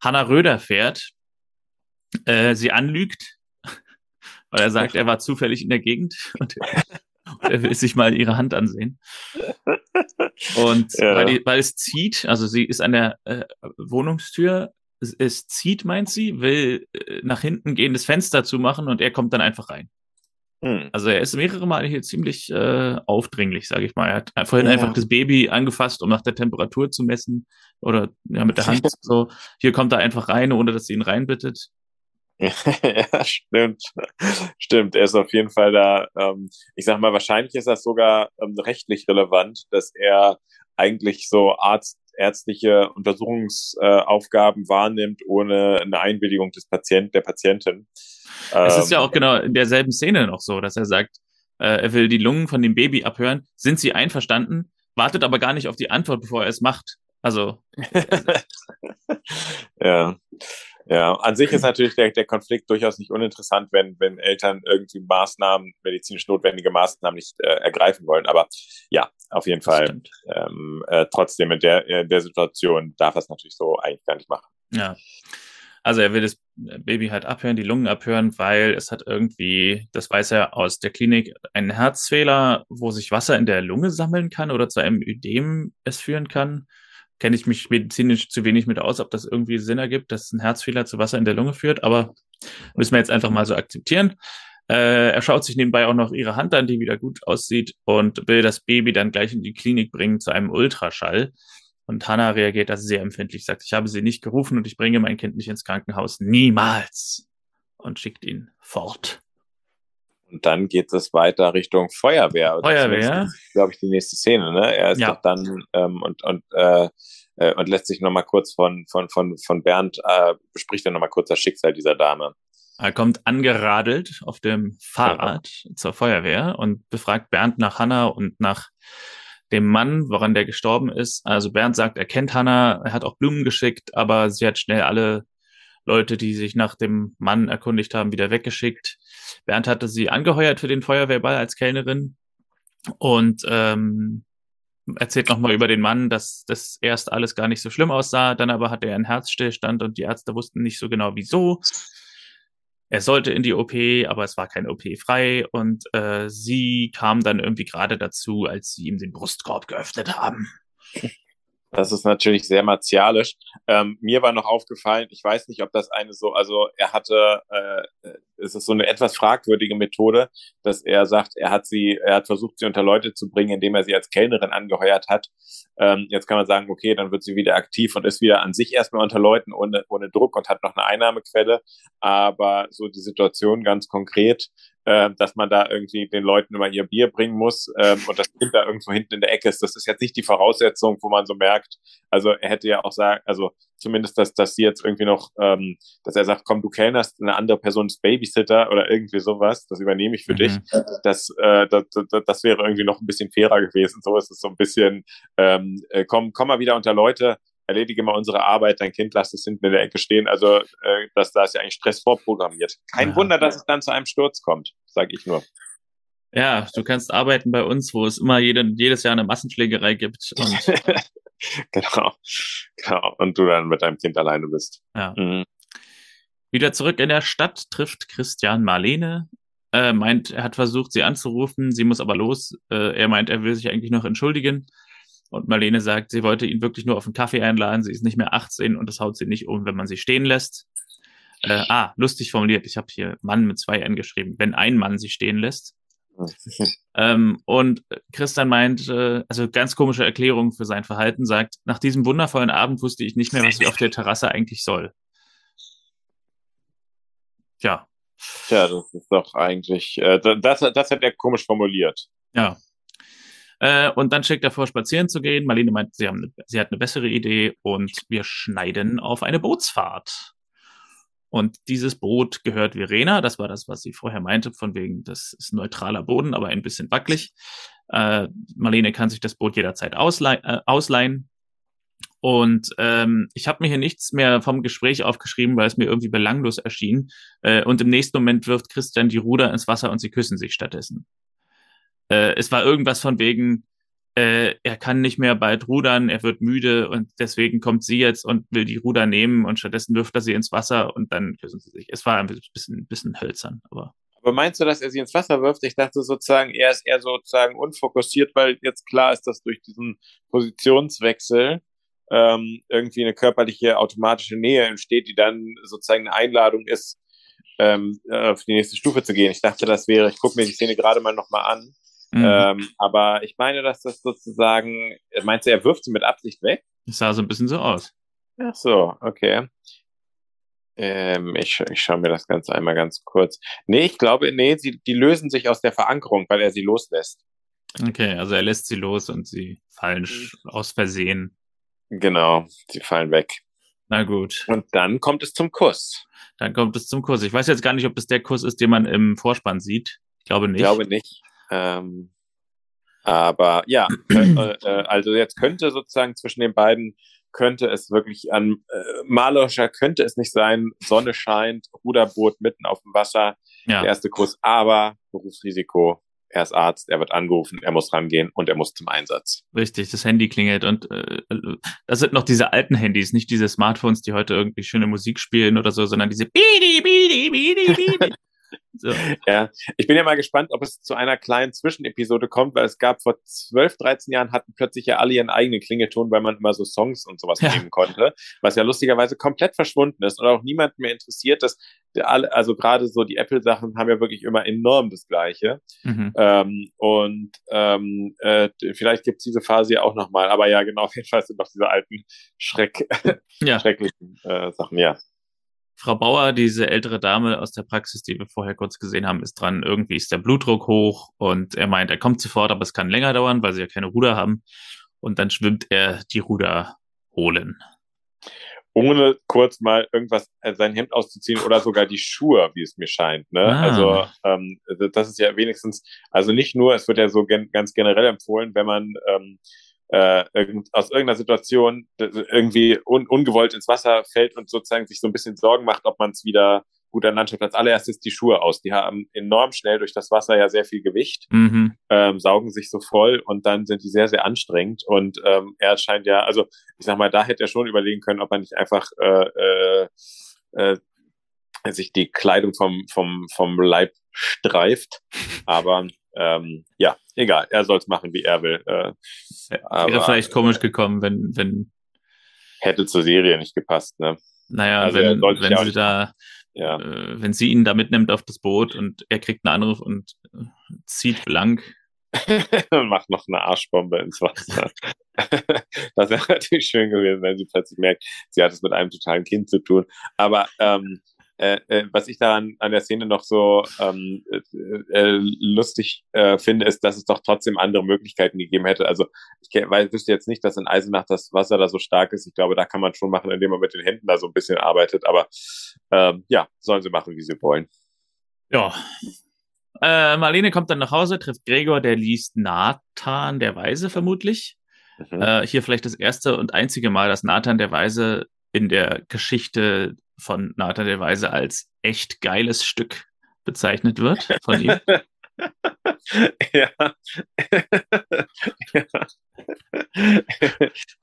Hanna Röder fährt, äh, sie anlügt, weil er sagt, er war zufällig in der Gegend und er will sich mal ihre Hand ansehen. Und ja. weil, die, weil es zieht, also sie ist an der äh, Wohnungstür, es, es, zieht, meint sie, will äh, nach hinten gehen, das Fenster zu machen und er kommt dann einfach rein. Hm. Also er ist mehrere Male hier ziemlich äh, aufdringlich, sage ich mal. Er hat vorhin ja. einfach das Baby angefasst, um nach der Temperatur zu messen oder ja, mit der Hand so. Hier kommt er einfach rein, ohne dass sie ihn reinbittet. ja, stimmt. Stimmt, er ist auf jeden Fall da. Ähm, ich sag mal, wahrscheinlich ist das sogar ähm, rechtlich relevant, dass er eigentlich so Arzt, ärztliche Untersuchungsaufgaben äh, wahrnimmt, ohne eine Einwilligung des Patienten, der Patientin. Es ist ja ähm, auch genau in derselben Szene noch so, dass er sagt, äh, er will die Lungen von dem Baby abhören. Sind sie einverstanden? Wartet aber gar nicht auf die Antwort, bevor er es macht. Also. ja. Ja, an sich ist natürlich der, der Konflikt durchaus nicht uninteressant, wenn, wenn Eltern irgendwie Maßnahmen, medizinisch notwendige Maßnahmen nicht äh, ergreifen wollen. Aber ja, auf jeden Fall. Ähm, äh, trotzdem in der, in der Situation darf er es natürlich so eigentlich gar nicht machen. Ja. Also er will das Baby halt abhören, die Lungen abhören, weil es hat irgendwie, das weiß er aus der Klinik, einen Herzfehler, wo sich Wasser in der Lunge sammeln kann oder zu einem Ödem es führen kann. Kenne ich mich medizinisch zu wenig mit aus, ob das irgendwie Sinn ergibt, dass ein Herzfehler zu Wasser in der Lunge führt, aber müssen wir jetzt einfach mal so akzeptieren. Äh, er schaut sich nebenbei auch noch ihre Hand an, die wieder gut aussieht und will das Baby dann gleich in die Klinik bringen zu einem Ultraschall. Und Hannah reagiert da sehr empfindlich, sagt, ich habe sie nicht gerufen und ich bringe mein Kind nicht ins Krankenhaus. Niemals. Und schickt ihn fort. Und dann geht es weiter Richtung Feuerwehr. Feuerwehr. glaube ich, die nächste Szene, ne? Er ist ja. doch dann ähm, und, und, äh, äh, und lässt sich nochmal kurz von, von, von, von Bernd, äh, bespricht er nochmal kurz das Schicksal dieser Dame. Er kommt angeradelt auf dem Fahrrad ja. zur Feuerwehr und befragt Bernd nach Hannah und nach dem Mann, woran der gestorben ist. Also Bernd sagt, er kennt Hannah, er hat auch Blumen geschickt, aber sie hat schnell alle Leute, die sich nach dem Mann erkundigt haben, wieder weggeschickt. Bernd hatte sie angeheuert für den Feuerwehrball als Kellnerin. Und ähm, erzählt nochmal über den Mann, dass das erst alles gar nicht so schlimm aussah, dann aber hatte er einen Herzstillstand und die Ärzte wussten nicht so genau wieso. Er sollte in die OP, aber es war keine OP frei. Und äh, sie kam dann irgendwie gerade dazu, als sie ihm den Brustkorb geöffnet haben. Das ist natürlich sehr martialisch. Ähm, mir war noch aufgefallen, ich weiß nicht, ob das eine so, also er hatte, äh, es ist so eine etwas fragwürdige Methode, dass er sagt, er hat sie, er hat versucht, sie unter Leute zu bringen, indem er sie als Kellnerin angeheuert hat. Ähm, jetzt kann man sagen, okay, dann wird sie wieder aktiv und ist wieder an sich erstmal unter Leuten ohne, ohne Druck und hat noch eine Einnahmequelle. Aber so die Situation ganz konkret, äh, dass man da irgendwie den Leuten immer ihr Bier bringen muss ähm, und das Kind da irgendwo hinten in der Ecke ist. Das ist jetzt nicht die Voraussetzung, wo man so merkt. Also er hätte ja auch sagen, also zumindest, dass, dass sie jetzt irgendwie noch, ähm, dass er sagt, komm, du kellnerst, eine andere Person ist Babysitter oder irgendwie sowas, das übernehme ich für mhm. dich. Das, äh, das, das, das wäre irgendwie noch ein bisschen fairer gewesen. So ist es so ein bisschen, ähm, äh, komm, komm mal wieder unter Leute, erledige mal unsere Arbeit, dein Kind lass es hinten in der Ecke stehen. Also äh, das, da ist ja eigentlich Stress vorprogrammiert. Kein ja. Wunder, dass es dann zu einem Sturz kommt, sage ich nur. Ja, du kannst arbeiten bei uns, wo es immer jede, jedes Jahr eine Massenschlägerei gibt. genau, genau. Und du dann mit deinem Kind alleine bist. Ja. Mhm. Wieder zurück in der Stadt trifft Christian Marlene. Äh, meint, er hat versucht, sie anzurufen, sie muss aber los. Äh, er meint, er will sich eigentlich noch entschuldigen. Und Marlene sagt, sie wollte ihn wirklich nur auf einen Kaffee einladen. Sie ist nicht mehr 18 und das haut sie nicht um, wenn man sie stehen lässt. Äh, ah, lustig formuliert. Ich habe hier Mann mit zwei N geschrieben. Wenn ein Mann sie stehen lässt. ähm, und Christian meint, äh, also ganz komische Erklärung für sein Verhalten, sagt, nach diesem wundervollen Abend wusste ich nicht mehr, was ich auf der Terrasse eigentlich soll. Tja. Tja, das ist doch eigentlich, äh, das, das hat er komisch formuliert. Ja, äh, und dann schickt er vor, spazieren zu gehen. Marlene meint, sie, haben eine, sie hat eine bessere Idee und wir schneiden auf eine Bootsfahrt. Und dieses Boot gehört Verena. Das war das, was sie vorher meinte, von wegen, das ist neutraler Boden, aber ein bisschen wackelig. Äh, Marlene kann sich das Boot jederzeit ausleihen. Äh, ausleihen. Und ähm, ich habe mir hier nichts mehr vom Gespräch aufgeschrieben, weil es mir irgendwie belanglos erschien. Äh, und im nächsten Moment wirft Christian die Ruder ins Wasser und sie küssen sich stattdessen. Äh, es war irgendwas von wegen, äh, er kann nicht mehr bald rudern, er wird müde und deswegen kommt sie jetzt und will die Ruder nehmen und stattdessen wirft er sie ins Wasser und dann küssen sie sich. Es war ein bisschen, ein bisschen hölzern, aber. Aber meinst du, dass er sie ins Wasser wirft? Ich dachte sozusagen, er ist eher sozusagen unfokussiert, weil jetzt klar ist, dass durch diesen Positionswechsel ähm, irgendwie eine körperliche automatische Nähe entsteht, die dann sozusagen eine Einladung ist, ähm, auf die nächste Stufe zu gehen. Ich dachte, das wäre, ich gucke mir die Szene gerade mal nochmal an, Mhm. Ähm, aber ich meine, dass das sozusagen, meinst du, er wirft sie mit Absicht weg? Das sah so ein bisschen so aus. Ach so, okay. Ähm, ich, ich schaue mir das Ganze einmal ganz kurz. Nee, ich glaube, nee, sie, die lösen sich aus der Verankerung, weil er sie loslässt. Okay, also er lässt sie los und sie fallen mhm. aus Versehen. Genau, sie fallen weg. Na gut. Und dann kommt es zum Kuss. Dann kommt es zum Kuss. Ich weiß jetzt gar nicht, ob es der Kuss ist, den man im Vorspann sieht. Ich glaube nicht. Ich glaube nicht. Ähm, aber ja, äh, äh, also jetzt könnte sozusagen zwischen den beiden könnte es wirklich an äh, malerischer könnte es nicht sein. Sonne scheint, Ruderboot mitten auf dem Wasser, ja. der erste Kuss, aber Berufsrisiko er ist Arzt, er wird angerufen, er muss rangehen und er muss zum Einsatz. Richtig, das Handy klingelt und äh, das sind noch diese alten Handys, nicht diese Smartphones, die heute irgendwie schöne Musik spielen oder so, sondern diese Bidi, Bidi, Bidi, Bidi. So. Ja, ich bin ja mal gespannt, ob es zu einer kleinen Zwischenepisode kommt, weil es gab vor 12, 13 Jahren hatten plötzlich ja alle ihren eigenen Klingelton, weil man immer so Songs und sowas ja. nehmen konnte, was ja lustigerweise komplett verschwunden ist und auch niemand mehr interessiert, dass alle, also gerade so die Apple-Sachen haben ja wirklich immer enorm das Gleiche. Mhm. Ähm, und ähm, äh, vielleicht gibt es diese Phase ja auch nochmal, aber ja, genau, auf jeden Fall sind noch diese alten Schreck, ja. schrecklichen äh, Sachen, ja. Frau Bauer, diese ältere Dame aus der Praxis, die wir vorher kurz gesehen haben, ist dran. Irgendwie ist der Blutdruck hoch und er meint, er kommt sofort, aber es kann länger dauern, weil sie ja keine Ruder haben. Und dann schwimmt er die Ruder holen. Ohne kurz mal irgendwas, äh, sein Hemd auszuziehen oder sogar die Schuhe, wie es mir scheint. Ne? Ah. Also ähm, das ist ja wenigstens, also nicht nur, es wird ja so gen ganz generell empfohlen, wenn man ähm, äh, aus irgendeiner Situation irgendwie un ungewollt ins Wasser fällt und sozusagen sich so ein bisschen Sorgen macht, ob man es wieder gut an Landschaft. Als allererstes die Schuhe aus. Die haben enorm schnell durch das Wasser ja sehr viel Gewicht, mhm. ähm, saugen sich so voll und dann sind die sehr, sehr anstrengend. Und ähm, er scheint ja, also ich sag mal, da hätte er schon überlegen können, ob man nicht einfach äh, äh, äh, sich die Kleidung vom, vom, vom Leib streift. Aber ähm, ja, egal, er soll es machen, wie er will. Äh, aber, Wäre vielleicht komisch gekommen, wenn, wenn. Hätte zur Serie nicht gepasst, ne? Naja, also wenn, wenn sie da, ja. äh, wenn sie ihn da mitnimmt auf das Boot und er kriegt einen Anruf und äh, zieht blank. macht noch eine Arschbombe ins Wasser. das wäre natürlich schön gewesen, wenn sie plötzlich merkt, sie hat es mit einem totalen Kind zu tun. Aber ähm, äh, äh, was ich da an, an der Szene noch so ähm, äh, äh, lustig äh, finde, ist, dass es doch trotzdem andere Möglichkeiten gegeben hätte. Also ich weiß, wüsste jetzt nicht, dass in Eisenach das Wasser da so stark ist. Ich glaube, da kann man schon machen, indem man mit den Händen da so ein bisschen arbeitet. Aber ähm, ja, sollen sie machen, wie sie wollen. Ja. Marlene kommt dann nach Hause, trifft Gregor, der liest Nathan der Weise vermutlich. Mhm. Hier vielleicht das erste und einzige Mal, dass Nathan der Weise in der Geschichte von Nathan der Weise als echt geiles Stück bezeichnet wird von ihm. ja.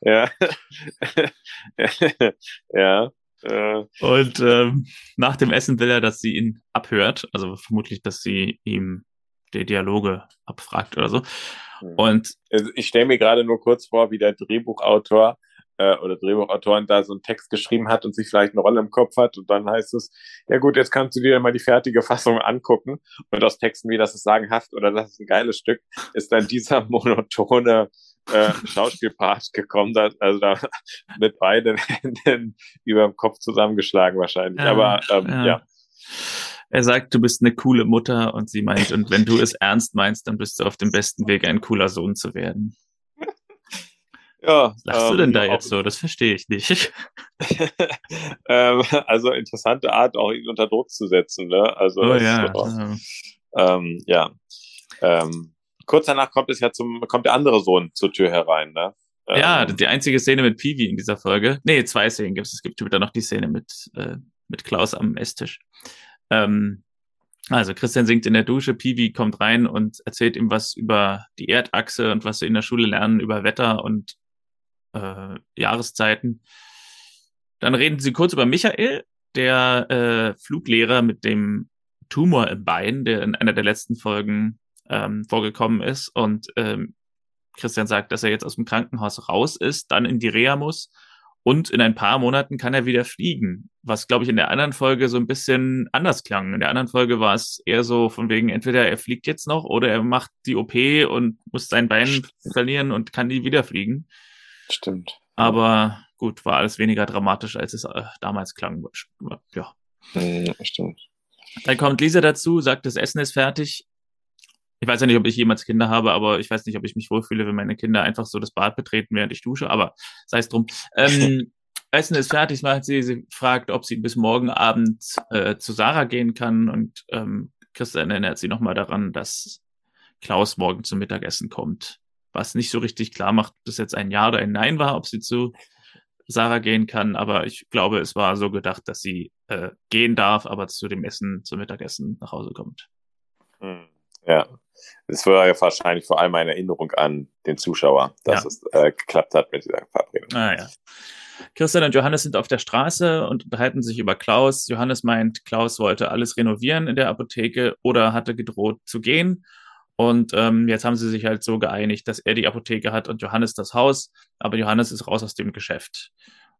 ja. ja. ja. Und ähm, nach dem Essen will er, dass sie ihn abhört. Also vermutlich, dass sie ihm die Dialoge abfragt oder so. Hm. Und also ich stelle mir gerade nur kurz vor, wie der Drehbuchautor äh, oder Drehbuchautoren da so einen Text geschrieben hat und sich vielleicht eine Rolle im Kopf hat und dann heißt es, ja gut, jetzt kannst du dir mal die fertige Fassung angucken und aus Texten wie das ist sagenhaft oder das ist ein geiles Stück, ist dann dieser monotone äh, Schauspielpart gekommen, da, also da mit beiden Händen über dem Kopf zusammengeschlagen wahrscheinlich, ja, aber ähm, ja. ja. Er sagt, du bist eine coole Mutter und sie meint, und wenn du es ernst meinst, dann bist du auf dem besten Weg, ein cooler Sohn zu werden. Ja. Was lachst ähm, du denn da jetzt so? Das verstehe ich nicht. ähm, also interessante Art, auch ihn unter Druck zu setzen. Ne? Also oh, ja. So, ähm, ja. Ähm, kurz danach kommt es ja zum, kommt der andere Sohn zur Tür herein. Ne? Ja, ähm, die einzige Szene mit Peewee in dieser Folge. Nee, zwei Szenen gibt es. Es gibt wieder noch die Szene mit, äh, mit Klaus am Esstisch. Ähm, also Christian singt in der Dusche, Peewee kommt rein und erzählt ihm was über die Erdachse und was sie in der Schule lernen über Wetter und äh, Jahreszeiten. Dann reden sie kurz über Michael, der äh, Fluglehrer mit dem Tumor im Bein, der in einer der letzten Folgen ähm, vorgekommen ist. Und ähm, Christian sagt, dass er jetzt aus dem Krankenhaus raus ist, dann in die Reha muss und in ein paar Monaten kann er wieder fliegen. Was, glaube ich, in der anderen Folge so ein bisschen anders klang. In der anderen Folge war es eher so von wegen, entweder er fliegt jetzt noch oder er macht die OP und muss sein Bein verlieren und kann die wieder fliegen. Stimmt. Aber gut, war alles weniger dramatisch, als es äh, damals klang. Ja. ja. Stimmt. Dann kommt Lisa dazu, sagt, das Essen ist fertig. Ich weiß ja nicht, ob ich jemals Kinder habe, aber ich weiß nicht, ob ich mich wohlfühle, wenn meine Kinder einfach so das Bad betreten, während ich dusche, aber sei es drum. Ähm, Essen ist fertig, macht sie. Sie fragt, ob sie bis morgen Abend äh, zu Sarah gehen kann und ähm, Christian erinnert sie nochmal daran, dass Klaus morgen zum Mittagessen kommt was nicht so richtig klar macht, ob das jetzt ein Ja oder ein Nein war, ob sie zu Sarah gehen kann. Aber ich glaube, es war so gedacht, dass sie äh, gehen darf, aber zu dem Essen, zum Mittagessen nach Hause kommt. Hm, ja. Es war ja wahrscheinlich vor allem eine Erinnerung an den Zuschauer, dass ja. es äh, geklappt hat mit dieser Verabredung. Ah ja. Christian und Johannes sind auf der Straße und unterhalten sich über Klaus. Johannes meint, Klaus wollte alles renovieren in der Apotheke oder hatte gedroht zu gehen. Und ähm, jetzt haben sie sich halt so geeinigt, dass er die Apotheke hat und Johannes das Haus, aber Johannes ist raus aus dem Geschäft.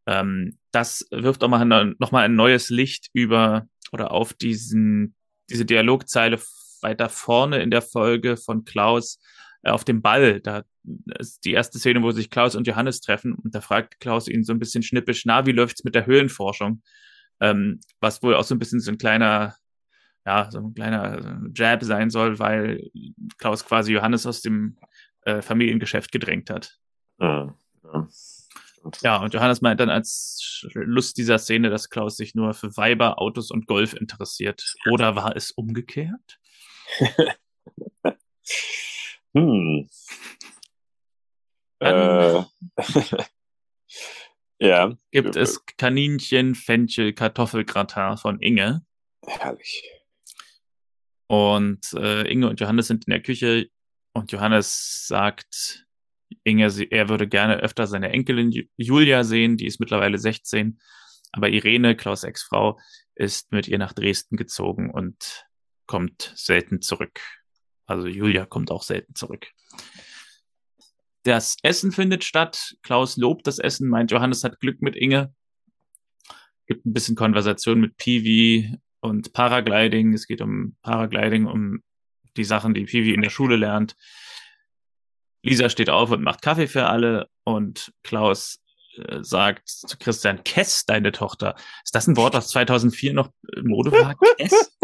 Ähm, das wirft auch mal noch mal ein neues Licht über oder auf diesen diese Dialogzeile weiter vorne in der Folge von Klaus äh, auf dem Ball. Da ist die erste Szene, wo sich Klaus und Johannes treffen und da fragt Klaus ihn so ein bisschen schnippisch, na, wie läuft's mit der Höhlenforschung? Ähm, was wohl auch so ein bisschen so ein kleiner, ja, so ein kleiner Jab sein soll, weil Klaus quasi Johannes aus dem äh, Familiengeschäft gedrängt hat. Ja, ja. Ja, und Johannes meint dann als Lust dieser Szene, dass Klaus sich nur für Weiber, Autos und Golf interessiert. Oder war es umgekehrt? hm. Äh. ja. Gibt es Kaninchen, Fenchel, Kartoffelgratin von Inge. Herrlich. Und äh, Inge und Johannes sind in der Küche und Johannes sagt, Inge, er würde gerne öfter seine Enkelin Julia sehen, die ist mittlerweile 16. Aber Irene, Klaus Ex-Frau, ist mit ihr nach Dresden gezogen und kommt selten zurück. Also Julia kommt auch selten zurück. Das Essen findet statt. Klaus lobt das Essen, meint Johannes hat Glück mit Inge. Gibt ein bisschen Konversation mit Piwi und Paragliding. Es geht um Paragliding, um die Sachen, die Piwi in der Schule lernt. Lisa steht auf und macht Kaffee für alle und Klaus äh, sagt zu Christian, Kess, deine Tochter. Ist das ein Wort, das 2004 noch Mode war? Kess?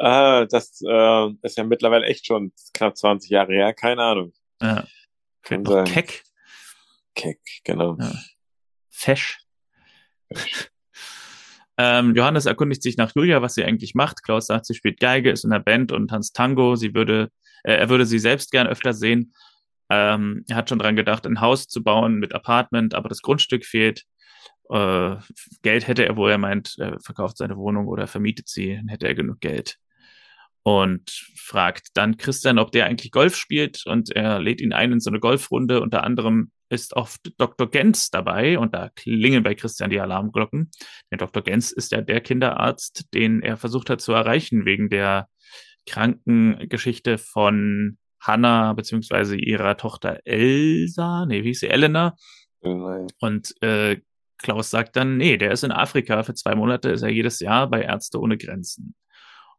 ah, das äh, ist ja mittlerweile echt schon knapp 20 Jahre her, keine Ahnung. Ja. Kann Keck. Keck, genau. Ja. Fesch. Ähm, Johannes erkundigt sich nach Julia, was sie eigentlich macht. Klaus sagt, sie spielt Geige, ist in der Band und tanzt Tango. Sie würde äh, er würde sie selbst gern öfter sehen. Ähm, er hat schon dran gedacht, ein Haus zu bauen mit Apartment, aber das Grundstück fehlt. Äh, Geld hätte er, wo er meint, er verkauft seine Wohnung oder vermietet sie, dann hätte er genug Geld. Und fragt dann Christian, ob der eigentlich Golf spielt und er lädt ihn ein in so eine Golfrunde. Unter anderem ist oft Dr. Gens dabei und da klingeln bei Christian die Alarmglocken. Der Dr. Gens ist ja der Kinderarzt, den er versucht hat zu erreichen wegen der Krankengeschichte von Hannah beziehungsweise ihrer Tochter Elsa, nee, wie hieß sie, Elena. Nein. Und äh, Klaus sagt dann, nee, der ist in Afrika, für zwei Monate ist er jedes Jahr bei Ärzte ohne Grenzen.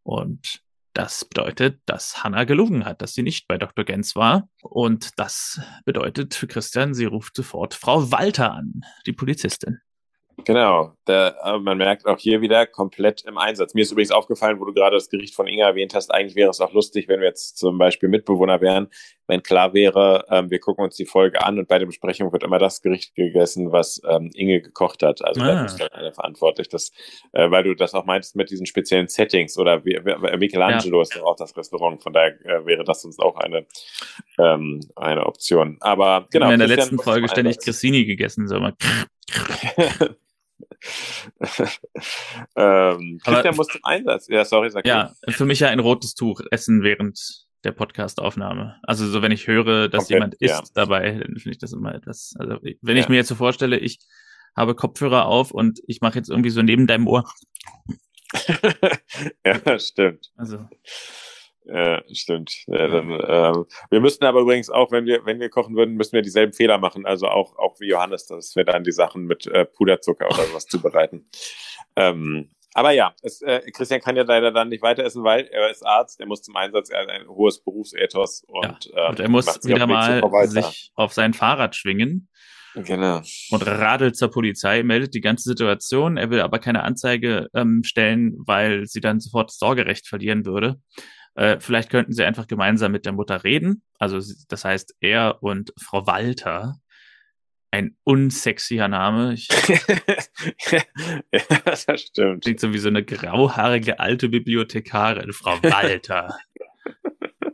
Und das bedeutet, dass Hannah gelogen hat, dass sie nicht bei Dr. Gens war. Und das bedeutet für Christian, sie ruft sofort Frau Walter an, die Polizistin. Genau, der, man merkt auch hier wieder komplett im Einsatz. Mir ist übrigens aufgefallen, wo du gerade das Gericht von Inga erwähnt hast, eigentlich wäre es auch lustig, wenn wir jetzt zum Beispiel Mitbewohner wären, wenn klar wäre, ähm, wir gucken uns die Folge an und bei der Besprechung wird immer das Gericht gegessen, was ähm, Inge gekocht hat. Also ah. da ist dann einer verantwortlich, das, äh, weil du das auch meintest mit diesen speziellen Settings oder wie, wie, Michelangelo ja. ist doch auch das Restaurant, von daher äh, wäre das uns auch eine, ähm, eine Option. Aber genau. in der letzten Folge ständig Cressini gegessen, so mal. ähm, Christian muss zum Einsatz. Ja, sorry, sag Ja, ich. für mich ja ein rotes Tuch essen während der Podcastaufnahme. Also so, wenn ich höre, dass Komplett, jemand isst ja. dabei, dann finde ich das immer etwas. Also wenn ja. ich mir jetzt so vorstelle, ich habe Kopfhörer auf und ich mache jetzt irgendwie so neben deinem Ohr. ja, stimmt. Also ja, stimmt. Ja, dann, ähm, wir müssten aber übrigens auch, wenn wir, wenn wir kochen würden, müssen wir dieselben Fehler machen. Also auch, auch wie Johannes, dass wir dann die Sachen mit äh, Puderzucker oder sowas zubereiten. Ähm, aber ja, es, äh, Christian kann ja leider dann nicht weiter essen, weil er ist Arzt, er muss zum Einsatz, er hat ein hohes Berufsethos und, ja, und ähm, er muss wieder mal sich auf sein Fahrrad schwingen. Genau. Und radelt zur Polizei, meldet die ganze Situation. Er will aber keine Anzeige ähm, stellen, weil sie dann sofort das Sorgerecht verlieren würde. Äh, vielleicht könnten sie einfach gemeinsam mit der Mutter reden. Also das heißt, er und Frau Walter, ein unsexier Name. Ich, ja, das stimmt. Klingt so wie so eine grauhaarige alte Bibliothekarin, Frau Walter.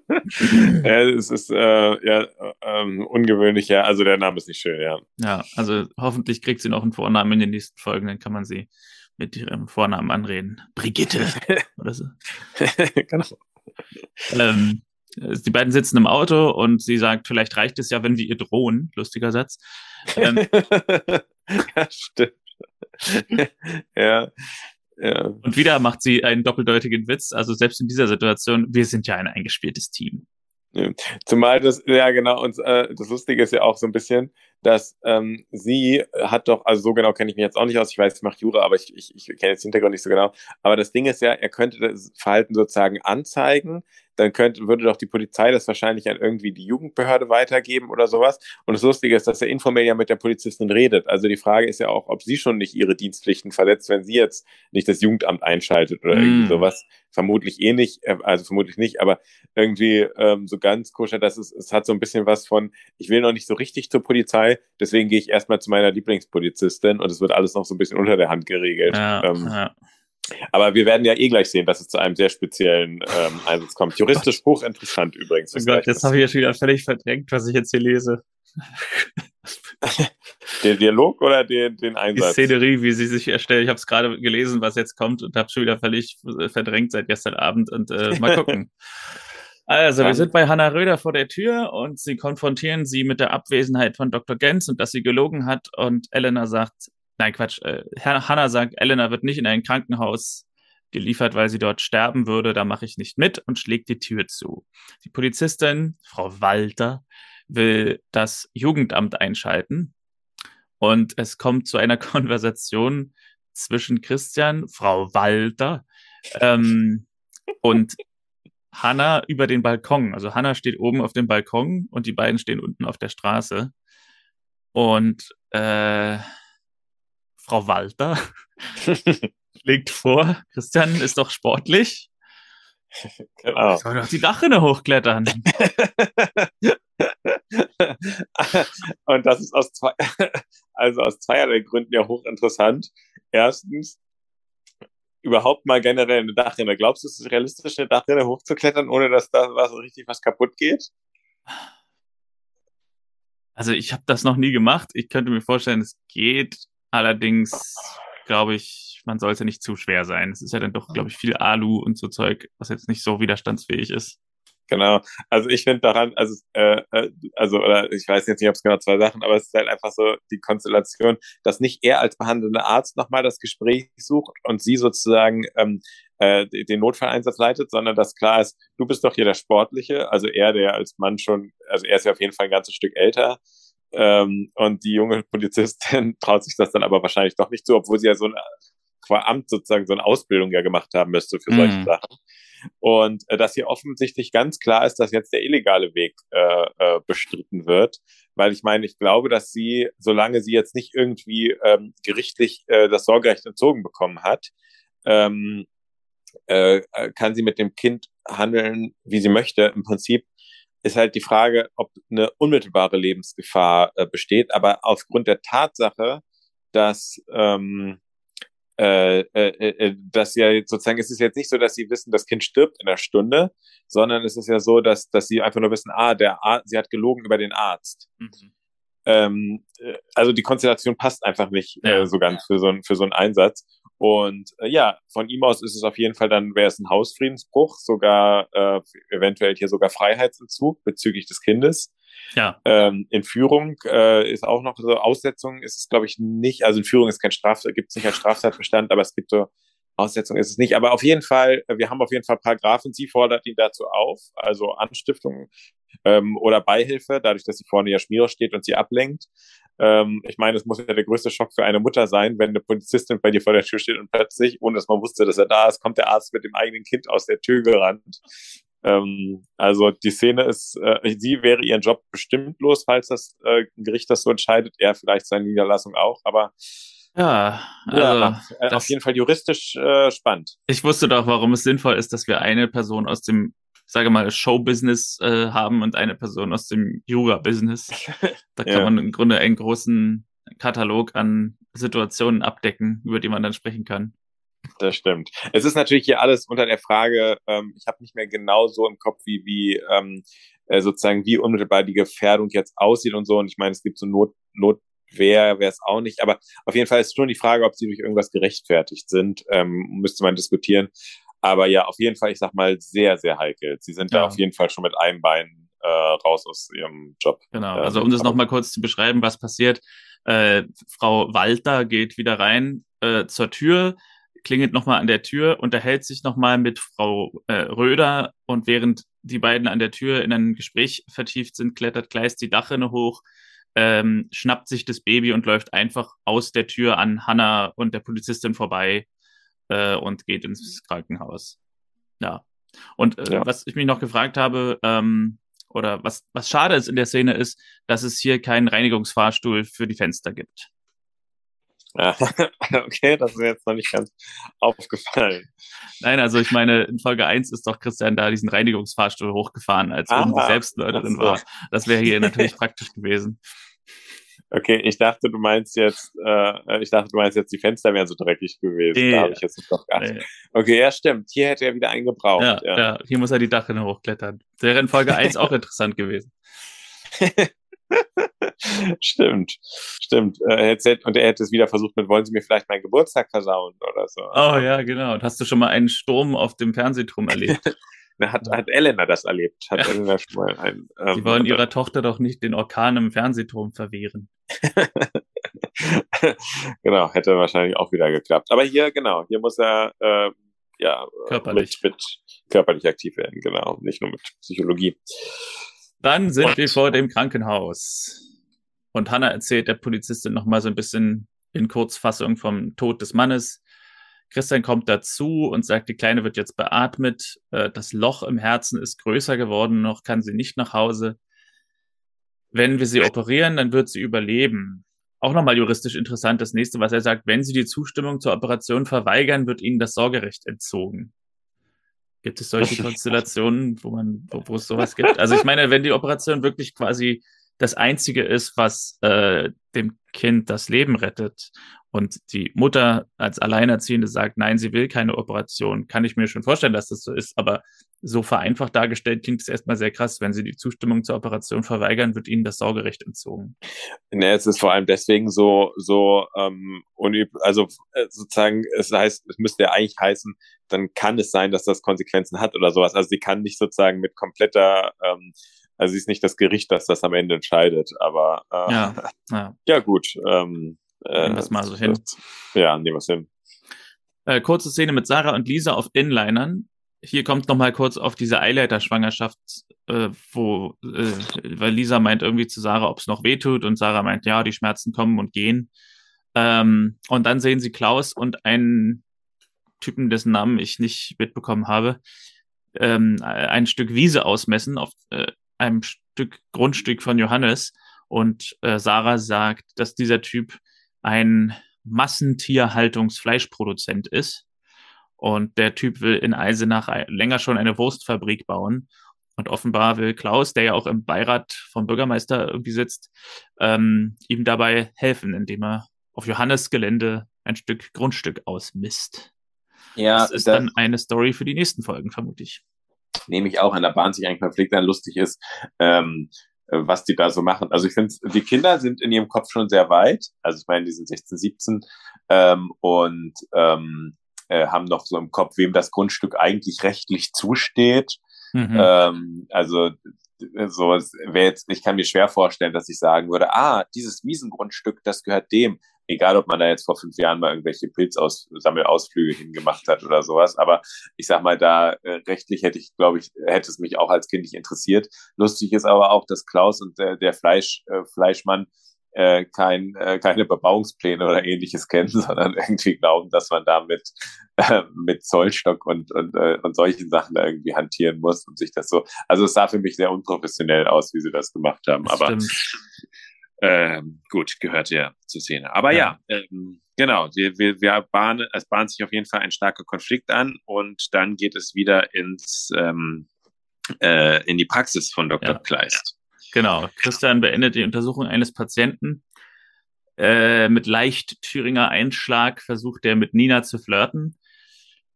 ja, es ist äh, ja ähm, ungewöhnlich, ja. Also der Name ist nicht schön, ja. Ja, also hoffentlich kriegt sie noch einen Vornamen in den nächsten Folgen, dann kann man sie mit ihrem Vornamen anreden. Brigitte oder so. genau. ähm, die beiden sitzen im Auto und sie sagt, vielleicht reicht es ja, wenn wir ihr drohen. Lustiger Satz. Ähm, ja, stimmt. ja. Ja. Und wieder macht sie einen doppeldeutigen Witz. Also selbst in dieser Situation, wir sind ja ein eingespieltes Team. Zumal das, ja genau, und äh, das Lustige ist ja auch so ein bisschen, dass ähm, sie hat doch, also so genau kenne ich mich jetzt auch nicht aus, ich weiß, ich mache Jura, aber ich, ich, ich kenne jetzt den Hintergrund nicht so genau. Aber das Ding ist ja, er könnte das Verhalten sozusagen anzeigen, dann könnte, würde doch die Polizei das wahrscheinlich an irgendwie die Jugendbehörde weitergeben oder sowas. Und das Lustige ist, dass er informell ja mit der Polizistin redet. Also die Frage ist ja auch, ob sie schon nicht ihre Dienstpflichten verletzt, wenn sie jetzt nicht das Jugendamt einschaltet oder mm. irgendwie sowas. Vermutlich eh nicht, äh, also vermutlich nicht, aber irgendwie ähm, so ganz koscher, dass es, es hat so ein bisschen was von, ich will noch nicht so richtig zur Polizei, deswegen gehe ich erstmal zu meiner Lieblingspolizistin und es wird alles noch so ein bisschen unter der Hand geregelt. Ja, ähm, ja. Aber wir werden ja eh gleich sehen, dass es zu einem sehr speziellen ähm, Einsatz kommt. Juristisch hochinteressant übrigens. Oh Gott, jetzt habe ich ja schon wieder völlig verdrängt, was ich jetzt hier lese. Der Dialog oder den, den Einsatz? Die Szenerie, wie sie sich erstellt. Ich habe es gerade gelesen, was jetzt kommt und habe schon wieder völlig verdrängt seit gestern Abend und äh, mal gucken. Also, wir sind bei Hannah Röder vor der Tür und sie konfrontieren sie mit der Abwesenheit von Dr. Gens und dass sie gelogen hat und Elena sagt, nein, Quatsch, äh, Hannah sagt, Elena wird nicht in ein Krankenhaus geliefert, weil sie dort sterben würde, da mache ich nicht mit und schlägt die Tür zu. Die Polizistin, Frau Walter, will das Jugendamt einschalten und es kommt zu einer Konversation zwischen Christian, Frau Walter ähm, und Hannah über den Balkon. Also Hannah steht oben auf dem Balkon und die beiden stehen unten auf der Straße. Und äh, Frau Walter schlägt vor, Christian ist doch sportlich. Genau. Soll doch die Dachrinne hochklettern. Und das ist aus zwei, also aus zweierlei Gründen ja hochinteressant. Erstens, überhaupt mal generell eine Dachrinne. Glaubst du, es ist realistisch, eine Dachrinne hochzuklettern, ohne dass da was richtig was kaputt geht? Also ich habe das noch nie gemacht. Ich könnte mir vorstellen, es geht. Allerdings glaube ich, man sollte nicht zu schwer sein. Es ist ja dann doch, glaube ich, viel Alu und so Zeug, was jetzt nicht so widerstandsfähig ist. Genau. Also ich finde daran, also, äh, äh, also, oder ich weiß jetzt nicht, ob es genau zwei Sachen, aber es ist halt einfach so die Konstellation, dass nicht er als behandelnder Arzt nochmal das Gespräch sucht und sie sozusagen ähm, äh, den Notfalleinsatz leitet, sondern dass klar ist, du bist doch hier der Sportliche, also er, der als Mann schon, also er ist ja auf jeden Fall ein ganzes Stück älter, ähm, und die junge Polizistin traut sich das dann aber wahrscheinlich doch nicht zu, obwohl sie ja so ein qua Amt sozusagen so eine Ausbildung ja gemacht haben müsste für solche mm. Sachen. Und äh, dass hier offensichtlich ganz klar ist, dass jetzt der illegale Weg äh, äh, bestritten wird. Weil ich meine, ich glaube, dass sie, solange sie jetzt nicht irgendwie ähm, gerichtlich äh, das Sorgerecht entzogen bekommen hat, ähm, äh, kann sie mit dem Kind handeln, wie sie möchte. Im Prinzip ist halt die Frage, ob eine unmittelbare Lebensgefahr äh, besteht. Aber aufgrund der Tatsache, dass ähm, äh, äh, äh, dass ja sozusagen, es ist jetzt nicht so, dass sie wissen, das Kind stirbt in der Stunde, sondern es ist ja so, dass, dass sie einfach nur wissen, ah, der Arzt, sie hat gelogen über den Arzt. Mhm. Ähm, äh, also die Konstellation passt einfach nicht äh, ja. äh, so ganz für so, ein, für so einen Einsatz. Und äh, ja, von ihm aus ist es auf jeden Fall dann, wäre es ein Hausfriedensbruch, sogar äh, eventuell hier sogar Freiheitsentzug bezüglich des Kindes. Ja. Ähm, Entführung äh, ist auch noch so Aussetzung ist es, glaube ich, nicht. Also Entführung ist kein Straf, gibt es nicht als Straftatbestand, aber es gibt so Aussetzung ist es nicht. Aber auf jeden Fall, äh, wir haben auf jeden Fall Paragraphen. Sie fordert ihn dazu auf, also Anstiftung ähm, oder Beihilfe, dadurch, dass sie vorne ja Schmierer steht und sie ablenkt. Ähm, ich meine, es muss ja der größte Schock für eine Mutter sein, wenn eine Polizistin bei dir vor der Tür steht und plötzlich, ohne dass man wusste, dass er da ist, kommt der Arzt mit dem eigenen Kind aus der Tür gerannt. Ähm, also die Szene ist, äh, sie wäre ihren Job bestimmt los, falls das äh, Gericht das so entscheidet, er vielleicht seine Niederlassung auch, aber ja, also ja, äh, auf jeden Fall juristisch äh, spannend. Ich wusste doch, warum es sinnvoll ist, dass wir eine Person aus dem sage mal, Showbusiness äh, haben und eine Person aus dem Jura-Business. Da kann ja. man im Grunde einen großen Katalog an Situationen abdecken, über die man dann sprechen kann. Das stimmt. Es ist natürlich hier alles unter der Frage, ähm, ich habe nicht mehr genau so im Kopf, wie, wie ähm, äh, sozusagen, wie unmittelbar die Gefährdung jetzt aussieht und so. Und ich meine, es gibt so Not, Notwehr, wäre es auch nicht. Aber auf jeden Fall ist schon die Frage, ob sie durch irgendwas gerechtfertigt sind, ähm, müsste man diskutieren. Aber ja, auf jeden Fall, ich sag mal, sehr, sehr heikel. Sie sind ja. da auf jeden Fall schon mit einem Bein äh, raus aus ihrem Job. Genau, also um das nochmal kurz zu beschreiben, was passiert. Äh, Frau Walter geht wieder rein äh, zur Tür, klingelt nochmal an der Tür, unterhält sich nochmal mit Frau äh, Röder und während die beiden an der Tür in ein Gespräch vertieft sind, klettert Kleist die Dachrinne hoch, ähm, schnappt sich das Baby und läuft einfach aus der Tür an Hannah und der Polizistin vorbei äh, und geht ins Krankenhaus. Ja. Und äh, ja. was ich mich noch gefragt habe, ähm, oder was, was schade ist in der Szene ist, dass es hier keinen Reinigungsfahrstuhl für die Fenster gibt. okay, das ist mir jetzt noch nicht ganz aufgefallen. Nein, also ich meine, in Folge 1 ist doch Christian da diesen Reinigungsfahrstuhl hochgefahren, als ah, sie Selbstmörderin so. war. Das wäre hier natürlich praktisch gewesen. Okay, ich dachte, du meinst jetzt, äh, ich dachte, du meinst jetzt, die Fenster wären so dreckig gewesen. Nee, da habe ich jetzt nicht drauf geachtet. Nee. Okay, ja, stimmt. Hier hätte er wieder einen gebraucht. Ja, ja. ja hier muss er die Dachrinne hochklettern. Das wäre in Folge 1 auch interessant gewesen. stimmt, stimmt. Äh, und er hätte es wieder versucht mit, wollen Sie mir vielleicht meinen Geburtstag versauen oder so. Oh ja, genau. Und hast du schon mal einen Sturm auf dem Fernsehturm erlebt? hat, hat Elena das erlebt? Hat ja. Elena schon mal einen, ähm, Sie wollen ihrer Tochter doch nicht den Orkan im Fernsehturm verwehren. genau, hätte wahrscheinlich auch wieder geklappt. Aber hier, genau, hier muss er äh, ja körperlich. Mit, mit körperlich aktiv werden, genau, nicht nur mit Psychologie. Dann sind Und? wir vor dem Krankenhaus. Und Hannah erzählt der Polizistin nochmal so ein bisschen in Kurzfassung vom Tod des Mannes. Christian kommt dazu und sagt, die Kleine wird jetzt beatmet. Äh, das Loch im Herzen ist größer geworden, noch kann sie nicht nach Hause. Wenn wir sie operieren, dann wird sie überleben. Auch nochmal juristisch interessant, das nächste, was er sagt, wenn sie die Zustimmung zur Operation verweigern, wird ihnen das Sorgerecht entzogen. Gibt es solche Konstellationen, wo man, wo, wo es sowas gibt? Also ich meine, wenn die Operation wirklich quasi das Einzige ist, was äh, dem Kind das Leben rettet und die Mutter als Alleinerziehende sagt, nein, sie will keine Operation, kann ich mir schon vorstellen, dass das so ist, aber so vereinfacht dargestellt klingt es erstmal sehr krass. Wenn sie die Zustimmung zur Operation verweigern, wird ihnen das Sorgerecht entzogen. Ne, es ist vor allem deswegen so, so ähm, unüb also äh, sozusagen, es heißt, es müsste ja eigentlich heißen, dann kann es sein, dass das Konsequenzen hat oder sowas. Also sie kann nicht sozusagen mit kompletter ähm, also sie ist nicht das Gericht, das das am Ende entscheidet, aber äh, ja, ja. ja gut. Ähm, äh, nehmen wir es mal so hin. Ja, nehmen wir es hin. Äh, kurze Szene mit Sarah und Lisa auf Inlinern. Hier kommt noch mal kurz auf diese Eileiter-Schwangerschaft, äh, wo, äh, weil Lisa meint irgendwie zu Sarah, ob es noch wehtut und Sarah meint, ja, die Schmerzen kommen und gehen. Ähm, und dann sehen sie Klaus und einen Typen, dessen Namen ich nicht mitbekommen habe, ähm, ein Stück Wiese ausmessen auf, äh, einem Stück Grundstück von Johannes. Und äh, Sarah sagt, dass dieser Typ ein Massentierhaltungsfleischproduzent ist. Und der Typ will in Eisenach länger schon eine Wurstfabrik bauen. Und offenbar will Klaus, der ja auch im Beirat vom Bürgermeister irgendwie sitzt, ähm, ihm dabei helfen, indem er auf Johannes Gelände ein Stück Grundstück ausmisst. Ja, das ist das dann eine Story für die nächsten Folgen, vermute ich nehme ich auch an der Bahn sich eigentlich Konflikt dann lustig ist, ähm, äh, was die da so machen. Also ich finde, die Kinder sind in ihrem Kopf schon sehr weit. Also ich meine, die sind 16, 17 ähm, und ähm, äh, haben noch so im Kopf, wem das Grundstück eigentlich rechtlich zusteht. Mhm. Ähm, also so wäre jetzt, ich kann mir schwer vorstellen, dass ich sagen würde, ah, dieses Wiesengrundstück, das gehört dem egal ob man da jetzt vor fünf Jahren mal irgendwelche Pilzsammelausflüge hingemacht hat oder sowas. Aber ich sag mal, da äh, rechtlich hätte ich, glaube ich, hätte es mich auch als Kind nicht interessiert. Lustig ist aber auch, dass Klaus und der, der Fleisch, äh, Fleischmann äh, kein, äh, keine Bebauungspläne oder ähnliches kennen, sondern irgendwie glauben, dass man damit äh, mit Zollstock und, und, äh, und solchen Sachen da irgendwie hantieren muss und sich das so. Also es sah für mich sehr unprofessionell aus, wie sie das gemacht haben. Das aber stimmt. Ähm, gut, gehört ja zur Szene. Aber ja, ja ähm, genau, wir, wir, wir bahnen, es bahnt sich auf jeden Fall ein starker Konflikt an und dann geht es wieder ins ähm, äh, in die Praxis von Dr. Ja. Kleist. Genau, Christian beendet die Untersuchung eines Patienten. Äh, mit leicht Thüringer Einschlag versucht er mit Nina zu flirten.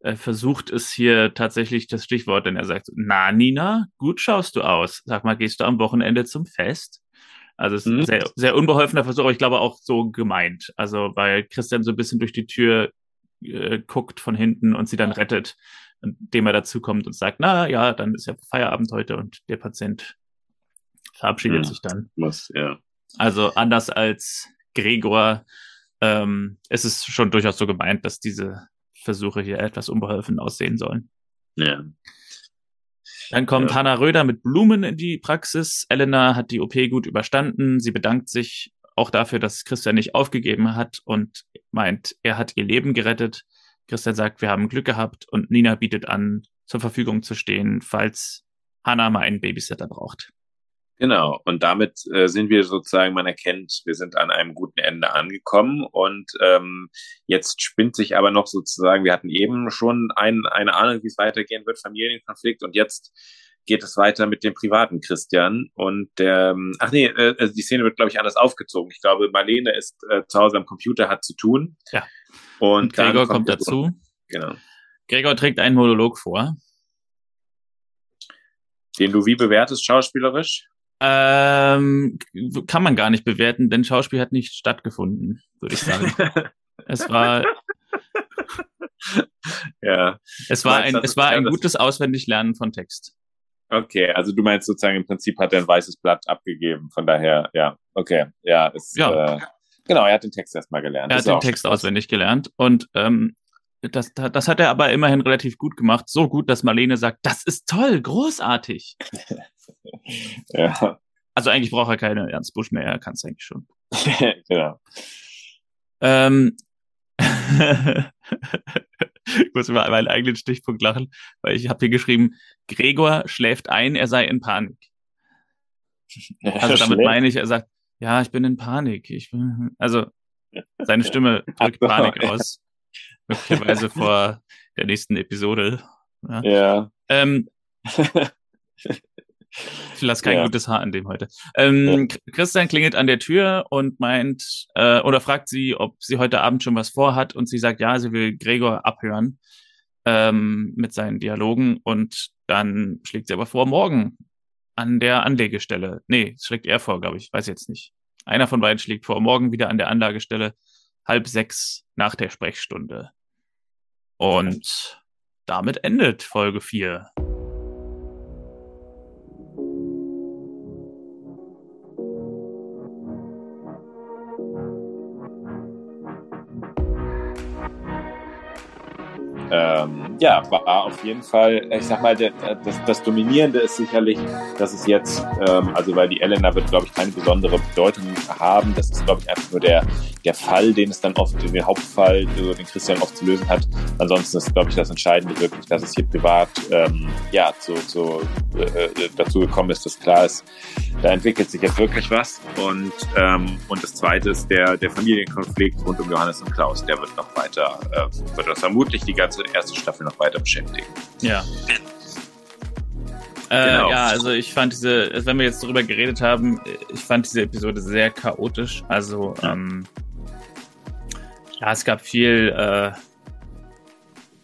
Er versucht es hier tatsächlich das Stichwort, denn er sagt, na Nina, gut schaust du aus. Sag mal, gehst du am Wochenende zum Fest? Also es ist mhm. ein sehr, sehr unbeholfener Versuch, aber ich glaube auch so gemeint. Also weil Christian so ein bisschen durch die Tür äh, guckt von hinten und sie dann rettet, indem er dazu kommt und sagt, na ja, dann ist ja Feierabend heute und der Patient verabschiedet ja, sich dann. Muss, ja. Also anders als Gregor, ähm, es ist schon durchaus so gemeint, dass diese Versuche hier etwas unbeholfen aussehen sollen. Ja. Dann kommt ja. Hanna Röder mit Blumen in die Praxis. Elena hat die OP gut überstanden. Sie bedankt sich auch dafür, dass Christian nicht aufgegeben hat und meint, er hat ihr Leben gerettet. Christian sagt, wir haben Glück gehabt und Nina bietet an, zur Verfügung zu stehen, falls Hanna mal einen Babysitter braucht. Genau, und damit äh, sind wir sozusagen, man erkennt, wir sind an einem guten Ende angekommen und ähm, jetzt spinnt sich aber noch sozusagen, wir hatten eben schon ein, eine Ahnung, wie es weitergehen wird, Familienkonflikt und jetzt geht es weiter mit dem privaten Christian und der, ähm, ach nee, äh, also die Szene wird, glaube ich, anders aufgezogen. Ich glaube, Marlene ist äh, zu Hause am Computer, hat zu tun. Ja. Und, und Gregor kommt, kommt dazu. Genau. Gregor trägt einen Monolog vor. Den du wie bewertest, schauspielerisch? Ähm, kann man gar nicht bewerten, denn Schauspiel hat nicht stattgefunden, würde ich sagen. es war. ja. Es war ein, es war ein gutes Auswendiglernen von Text. Okay, also du meinst sozusagen im Prinzip hat er ein weißes Blatt abgegeben, von daher, ja, okay, ja, ist, ja. Äh, genau, er hat den Text erstmal gelernt. Er hat den Text auswendig gelernt und ähm, das, das hat er aber immerhin relativ gut gemacht. So gut, dass Marlene sagt, das ist toll, großartig. ja. Also eigentlich braucht er keine Ernst Busch mehr, er kann es eigentlich schon. genau. Ähm, ich muss über meinen eigenen Stichpunkt lachen, weil ich habe hier geschrieben, Gregor schläft ein, er sei in Panik. Also damit meine ich, er sagt, ja, ich bin in Panik. Ich bin, also seine Stimme drückt Panik aus. Möglicherweise vor der nächsten Episode. Ja. ja. Ähm, ich lasse kein ja. gutes Haar an dem heute. Ähm, ja. Christian klingelt an der Tür und meint äh, oder fragt sie, ob sie heute Abend schon was vorhat und sie sagt, ja, sie will Gregor abhören ähm, mit seinen Dialogen und dann schlägt sie aber vor, morgen an der Anlegestelle. Nee, schlägt er vor, glaube ich, weiß jetzt nicht. Einer von beiden schlägt vor, morgen wieder an der Anlagestelle, halb sechs nach der Sprechstunde. Und damit endet Folge 4. ja, war auf jeden Fall, ich sag mal, der, das, das Dominierende ist sicherlich, dass es jetzt, ähm, also weil die Elena wird, glaube ich, keine besondere Bedeutung haben. Das ist, glaube ich, einfach nur der, der Fall, den es dann oft, den Hauptfall, den Christian oft zu lösen hat. Ansonsten ist, glaube ich, das Entscheidende wirklich, dass es hier privat ähm, ja zu, zu, äh, dazu gekommen ist, dass klar ist, da entwickelt sich jetzt wirklich was. Und, ähm, und das zweite ist der, der Familienkonflikt rund um Johannes und Klaus. Der wird noch weiter, äh, wird das vermutlich die ganze erste Staffel noch weiter beschäftigen. Ja. Äh, genau. Ja, also ich fand diese, wenn wir jetzt darüber geredet haben, ich fand diese Episode sehr chaotisch. Also, ähm, ja, es gab viel, äh,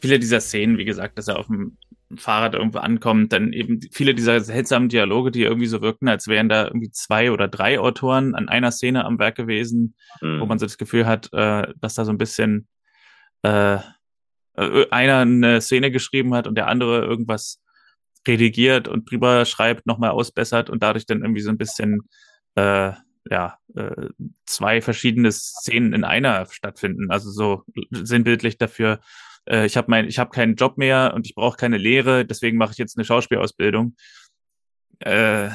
viele dieser Szenen, wie gesagt, dass er auf dem Fahrrad irgendwo ankommt, dann eben viele dieser seltsamen Dialoge, die irgendwie so wirkten, als wären da irgendwie zwei oder drei Autoren an einer Szene am Werk gewesen, mhm. wo man so das Gefühl hat, äh, dass da so ein bisschen äh, äh, einer eine Szene geschrieben hat und der andere irgendwas redigiert und drüber schreibt, nochmal ausbessert und dadurch dann irgendwie so ein bisschen äh, ja, äh, zwei verschiedene Szenen in einer stattfinden. Also so sinnbildlich dafür, äh, ich habe mein, ich habe keinen Job mehr und ich brauche keine Lehre, deswegen mache ich jetzt eine Schauspielausbildung. Äh,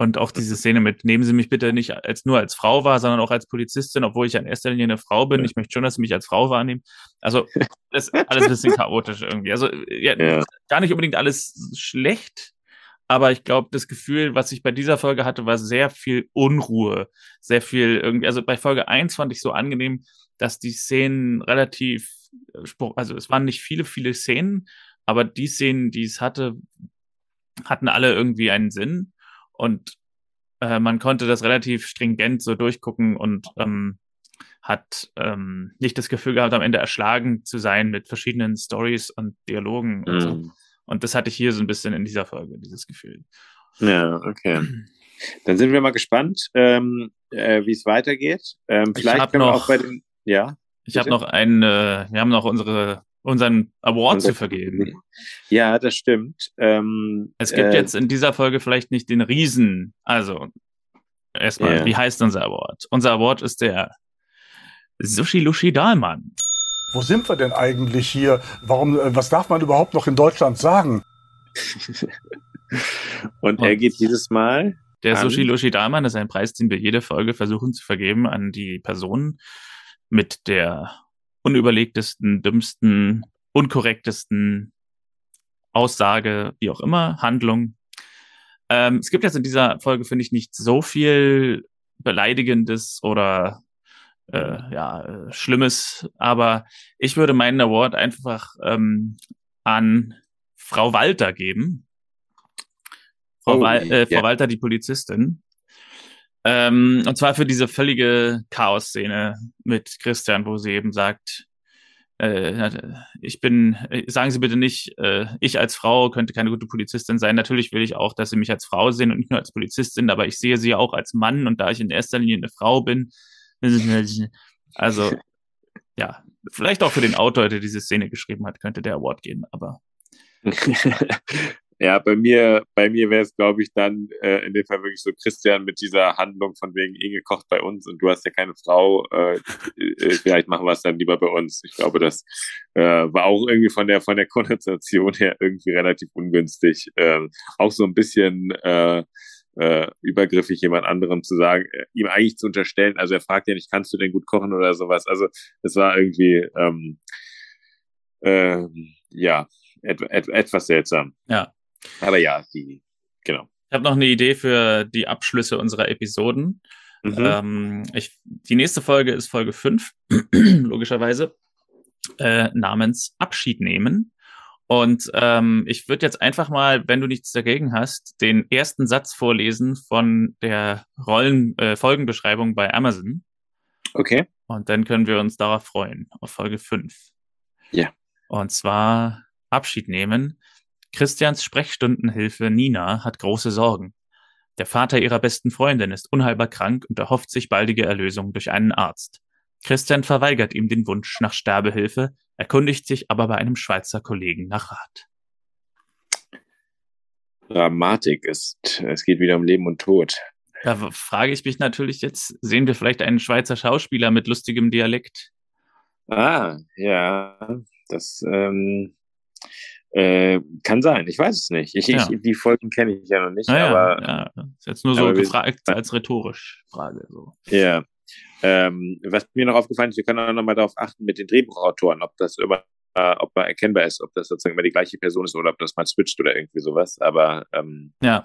und auch diese Szene mit, nehmen Sie mich bitte nicht als nur als Frau wahr, sondern auch als Polizistin, obwohl ich in erster Linie eine Frau bin. Ich möchte schon, dass Sie mich als Frau wahrnehmen. Also, das ist alles ein bisschen chaotisch irgendwie. Also, ja, ja. gar nicht unbedingt alles schlecht, aber ich glaube, das Gefühl, was ich bei dieser Folge hatte, war sehr viel Unruhe. Sehr viel irgendwie, also bei Folge eins fand ich so angenehm, dass die Szenen relativ, also es waren nicht viele, viele Szenen, aber die Szenen, die es hatte, hatten alle irgendwie einen Sinn und äh, man konnte das relativ stringent so durchgucken und ähm, hat ähm, nicht das Gefühl gehabt, am Ende erschlagen zu sein mit verschiedenen Stories und Dialogen. Und, so. Mhm. und das hatte ich hier so ein bisschen in dieser Folge, dieses Gefühl. Ja, okay. Dann sind wir mal gespannt, ähm, äh, wie es weitergeht. Ähm, vielleicht können noch, wir auch bei den, ja. Ich habe noch einen, äh, wir haben noch unsere unseren Award zu vergeben. Ja, das stimmt. Ähm, es gibt äh, jetzt in dieser Folge vielleicht nicht den Riesen. Also, erstmal, yeah. wie heißt unser Award? Unser Award ist der Sushi Lushi Dahlmann. Wo sind wir denn eigentlich hier? Warum, äh, was darf man überhaupt noch in Deutschland sagen? Und er geht dieses Mal. Der Sushi Lushi Dahlmann ist ein Preis, den wir jede Folge versuchen zu vergeben an die Personen mit der unüberlegtesten, dümmsten, unkorrektesten Aussage, wie auch immer, Handlung. Ähm, es gibt jetzt in dieser Folge, finde ich, nicht so viel Beleidigendes oder äh, ja, äh, Schlimmes, aber ich würde meinen Award einfach ähm, an Frau Walter geben. Frau, oh, Wal äh, Frau yeah. Walter, die Polizistin. Ähm, und zwar für diese völlige Chaos-Szene mit Christian, wo sie eben sagt, äh, ich bin, äh, sagen Sie bitte nicht, äh, ich als Frau könnte keine gute Polizistin sein. Natürlich will ich auch, dass Sie mich als Frau sehen und nicht nur als Polizistin, aber ich sehe Sie auch als Mann und da ich in erster Linie eine Frau bin, also ja, vielleicht auch für den Autor, der diese Szene geschrieben hat, könnte der Award gehen, aber Ja, bei mir, bei mir wäre es, glaube ich, dann äh, in dem Fall wirklich so Christian mit dieser Handlung von wegen Inge kocht bei uns und du hast ja keine Frau, äh, äh, vielleicht machen wir es dann lieber bei uns. Ich glaube, das äh, war auch irgendwie von der von der Konnotation her irgendwie relativ ungünstig. Äh, auch so ein bisschen äh, äh, übergriffig jemand anderem zu sagen, äh, ihm eigentlich zu unterstellen. Also er fragt ja nicht, kannst du denn gut kochen oder sowas. Also es war irgendwie ähm, äh, ja et, et, etwas seltsam. Ja. Aber ja, die, genau. Ich habe noch eine Idee für die Abschlüsse unserer Episoden. Mhm. Ähm, ich, die nächste Folge ist Folge 5, logischerweise, äh, namens Abschied nehmen. Und ähm, ich würde jetzt einfach mal, wenn du nichts dagegen hast, den ersten Satz vorlesen von der Rollen äh, Folgenbeschreibung bei Amazon. Okay. Und dann können wir uns darauf freuen, auf Folge 5. Ja. Und zwar Abschied nehmen. Christians Sprechstundenhilfe Nina hat große Sorgen. Der Vater ihrer besten Freundin ist unheilbar krank und erhofft sich baldige Erlösung durch einen Arzt. Christian verweigert ihm den Wunsch nach Sterbehilfe, erkundigt sich aber bei einem Schweizer Kollegen nach Rat. Dramatik ist, es geht wieder um Leben und Tod. Da frage ich mich natürlich jetzt, sehen wir vielleicht einen Schweizer Schauspieler mit lustigem Dialekt? Ah, ja, das ähm, äh, kann sein, ich weiß es nicht. Ich, ja. ich, die Folgen kenne ich ja noch nicht, ja, aber. Ja, ist jetzt nur so gefragt als rhetorisch Frage. So. Ja. Ähm, was mir noch aufgefallen ist, wir können auch noch mal darauf achten mit den Drehbuchautoren, ob das immer, äh, ob man erkennbar ist, ob das sozusagen immer die gleiche Person ist oder ob das mal switcht oder irgendwie sowas. Aber ähm, ja.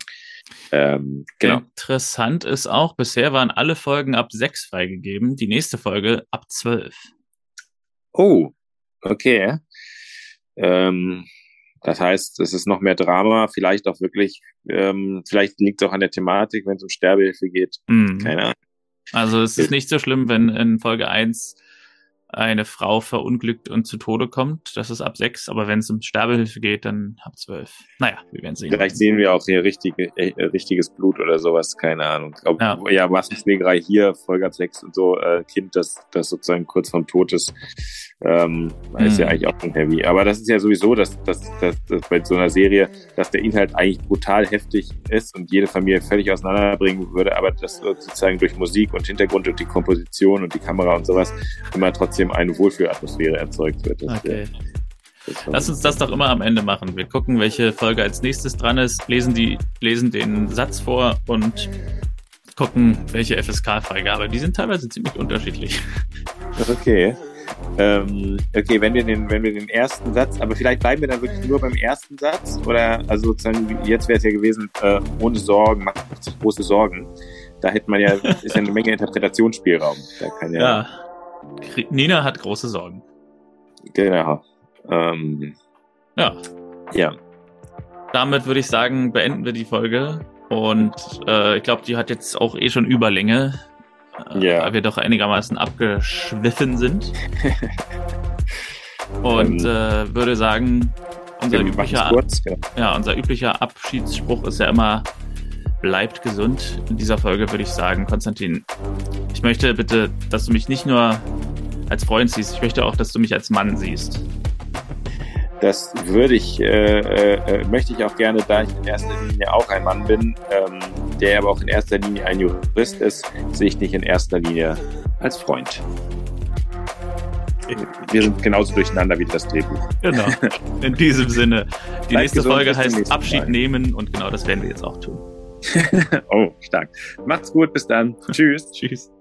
Ähm, genau. Interessant ist auch, bisher waren alle Folgen ab sechs freigegeben, die nächste Folge ab zwölf. Oh, okay. Ähm, das heißt, es ist noch mehr Drama, vielleicht auch wirklich, ähm, vielleicht liegt es auch an der Thematik, wenn es um Sterbehilfe geht. Mhm. Keine Ahnung. Also es ist nicht so schlimm, wenn in Folge 1 eine Frau verunglückt und zu Tode kommt. Das ist ab sechs, aber wenn es um Sterbehilfe geht, dann ab zwölf. Naja, wir werden sehen. Vielleicht sehen wir auch hier richtige, äh, richtiges Blut oder sowas, keine Ahnung. Ob, ja, ja Massenschlägerei hier, Folge ab sechs und so, äh, Kind, das, das sozusagen kurz vom Tod ist, ähm, mhm. ist ja eigentlich auch schon heavy. Aber das ist ja sowieso, dass, dass, dass, dass bei so einer Serie, dass der Inhalt eigentlich brutal heftig ist und jede Familie völlig auseinanderbringen würde, aber das sozusagen durch Musik und Hintergrund und die Komposition und die Kamera und sowas immer trotzdem trotzdem eine Wohlfühlatmosphäre erzeugt wird. Das, okay. Lass uns das doch immer am Ende machen. Wir gucken, welche Folge als nächstes dran ist, lesen, die, lesen den Satz vor und gucken, welche FSK-Freigabe. Die sind teilweise ziemlich unterschiedlich. Okay. Ähm, okay, wenn wir den, wenn wir den ersten Satz, aber vielleicht bleiben wir dann wirklich nur beim ersten Satz oder also sozusagen jetzt wäre es ja gewesen, äh, ohne Sorgen macht sich große Sorgen. Da hätte man ja ist ja eine Menge Interpretationsspielraum. Da kann ja, ja. Nina hat große Sorgen. Genau. Ähm, ja. Ja. Damit würde ich sagen, beenden wir die Folge. Und äh, ich glaube, die hat jetzt auch eh schon Überlänge. Äh, ja. Weil wir doch einigermaßen abgeschwiffen sind. Und ähm, äh, würde sagen, unser üblicher, kurz, ja. ja, unser üblicher Abschiedsspruch ist ja immer bleibt gesund. In dieser Folge würde ich sagen, Konstantin, ich möchte bitte, dass du mich nicht nur als Freund siehst, ich möchte auch, dass du mich als Mann siehst. Das würde ich, äh, äh, möchte ich auch gerne, da ich in erster Linie auch ein Mann bin, ähm, der aber auch in erster Linie ein Jurist ist, sehe ich dich in erster Linie als Freund. Wir sind genauso durcheinander wie das Drehbuch. Genau. In diesem Sinne. Die Bleibt nächste Folge heißt Abschied Mal. nehmen und genau das werden wir jetzt auch tun. oh, stark. Macht's gut, bis dann. Tschüss. Tschüss.